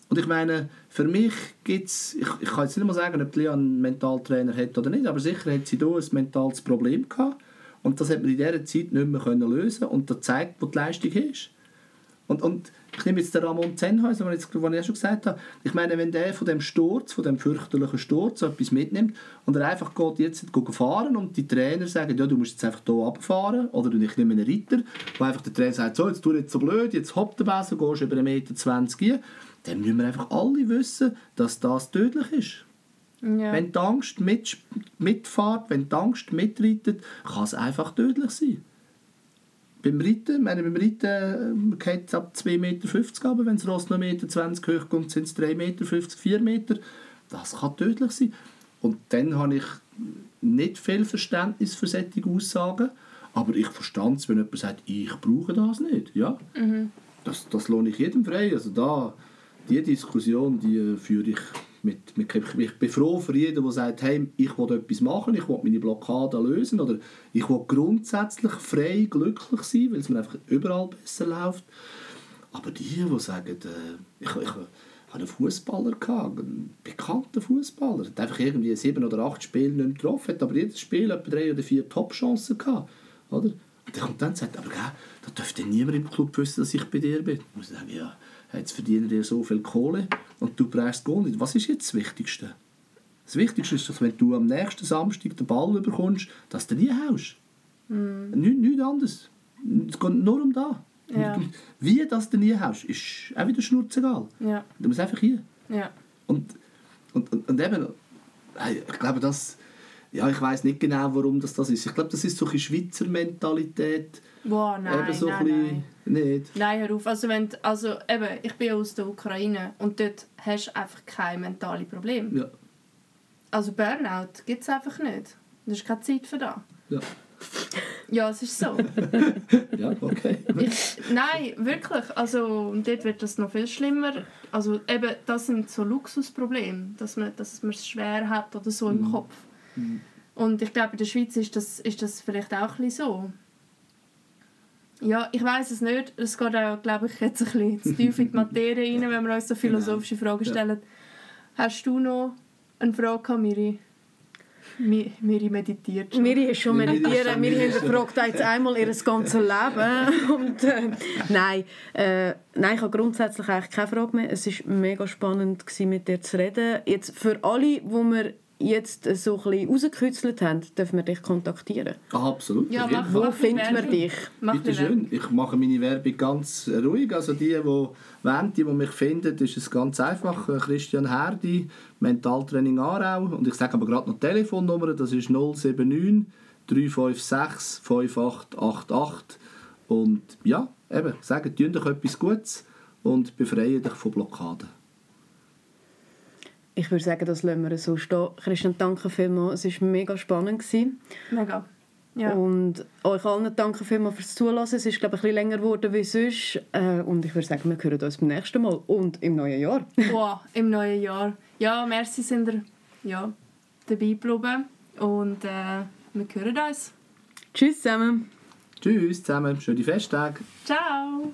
Und ich meine, für mich gibt es, ich, ich kann jetzt nicht mal sagen, ob Lea einen Mentaltrainer hat oder nicht, aber sicher hat sie hier ein mentales Problem gehabt. Und das hat man in dieser Zeit nicht mehr können lösen Und das zeigt, wo die Leistung ist. Und, und ich nehme jetzt den Ramon Zenhäuser, den ich, den ich schon gesagt habe. Ich meine, wenn der von dem Sturz, von dem fürchterlichen Sturz etwas mitnimmt und er einfach geht jetzt fahren und die Trainer sagen, ja, du musst jetzt einfach hier abfahren oder ich nehme einen Reiter, wo einfach der Trainer sagt, so, jetzt tu nicht so blöd, jetzt hoppt der besser, gehst über 1,20 Meter dann müssen wir einfach alle wissen, dass das tödlich ist. Ja. Wenn die Angst mit, mitfährt, wenn die Angst mitreitet, kann es einfach tödlich sein beim Reiten, meine, beim Reiten geht es ab 2,50 Meter, aber wenn das Ross noch 1,20 Meter hoch kommt, sind es 3,50 Meter, 4 Meter. Das kann tödlich sein. Und dann habe ich nicht viel Verständnis für solche Aussagen. Aber ich verstand es, wenn jemand sagt, ich brauche das nicht. Ja, das, das lohne ich jedem frei. Also da, die Diskussion, die äh, führe ich mit, mit, ich bin froh für jeden, der sagt, hey, ich will etwas machen, ich will meine Blockade lösen oder ich will grundsätzlich frei, glücklich sein, weil es mir einfach überall besser läuft. Aber die, die sagen, äh, ich, ich, hatte einen Fußballer, einen bekannten Fußballer, der einfach irgendwie sieben oder acht Spiele nicht mehr getroffen, hat aber jedes Spiel etwa drei oder vier Top-Chancen gehabt. Oder? Und der kommt dann und sagt, aber gell, da dürfte niemand im Club wissen, dass ich bei dir bin. Ich muss sagen, ja, jetzt verdienen dir so viel Kohle und du brauchst Goal nicht. Was ist jetzt das Wichtigste? Das Wichtigste ist, dass wenn du am nächsten Samstag den Ball bekommst, dass du nie haust. Mm. Nicht, nichts anderes. Es geht nur um das. Ja. Wie das du nie haust, ist auch wieder schnurzegal. Ja. Du musst einfach hier. Ja. Und, und, und, und eben, ich glaube, das, ja, ich weiß nicht genau, warum das, das ist. Ich glaube, das ist so eine Schweizer Mentalität. Boah, nein, eben so nein, ein nein. nicht. Nein, hör auf. Also, wenn, also eben, ich bin aus der Ukraine und dort hast du einfach keine mentalen Probleme. Ja, Also Burnout gibt es einfach nicht. Da ist keine Zeit für das. ja, Ja, es ist so. ja, okay. Ich, nein, wirklich. Also, dort wird das noch viel schlimmer. Also eben, das sind so Luxusprobleme, dass man, dass man es schwer hat oder so im Kopf. Und ich glaube, in der Schweiz ist das, ist das vielleicht auch ein so. Ja, ich weiß es nicht. Es geht auch, glaube ich, jetzt ein bisschen zu tief in die Materie rein, wenn wir uns so philosophische Fragen Ja. stellen. Hast du noch eine Frage Miri? Mi- Miri meditiert schon. Wir ist schon Miri ist meditieren. schon- Wir Miri hinterfragt jetzt einmal ihr ganzes Leben. Und, äh, nein, äh, nein, ich habe grundsätzlich eigentlich keine Frage mehr. Es war mega spannend, gewesen, mit dir zu reden. Jetzt für alle, die wir jetzt so ein bisschen rausgekürzelt haben, dürfen wir dich kontaktieren. Ah, absolut. Ja, mach-. Wo mach findet man dich? Mach Bitte schön. Ich mache meine Werbung ganz ruhig. Also die, die wollen, die, die mich finden, ist es ganz einfach. Christian Herdi, Mentaltraining Aarau. Und ich sage aber gerade noch die Telefonnummer. Das ist 079 356 5888. Und ja, eben, sagen, tun euch etwas Gutes und befreien dich von Blockaden. Ich würde sagen, das lassen wir so stehen. Christian, danke vielmals. Es war mega spannend. Gewesen. Mega. Ja. Und euch allen danke vielmals fürs Zulassen. Es ist, glaube ich, ein bisschen länger geworden wie sonst. Äh, Und ich würde sagen, wir hören uns beim nächsten Mal und im neuen Jahr. Wow, im neuen Jahr. Ja, merci sind ihr ja, dabei geblieben. Und äh, wir hören uns. Tschüss zusammen. Tschüss zusammen, schöne Festtage. Ciao!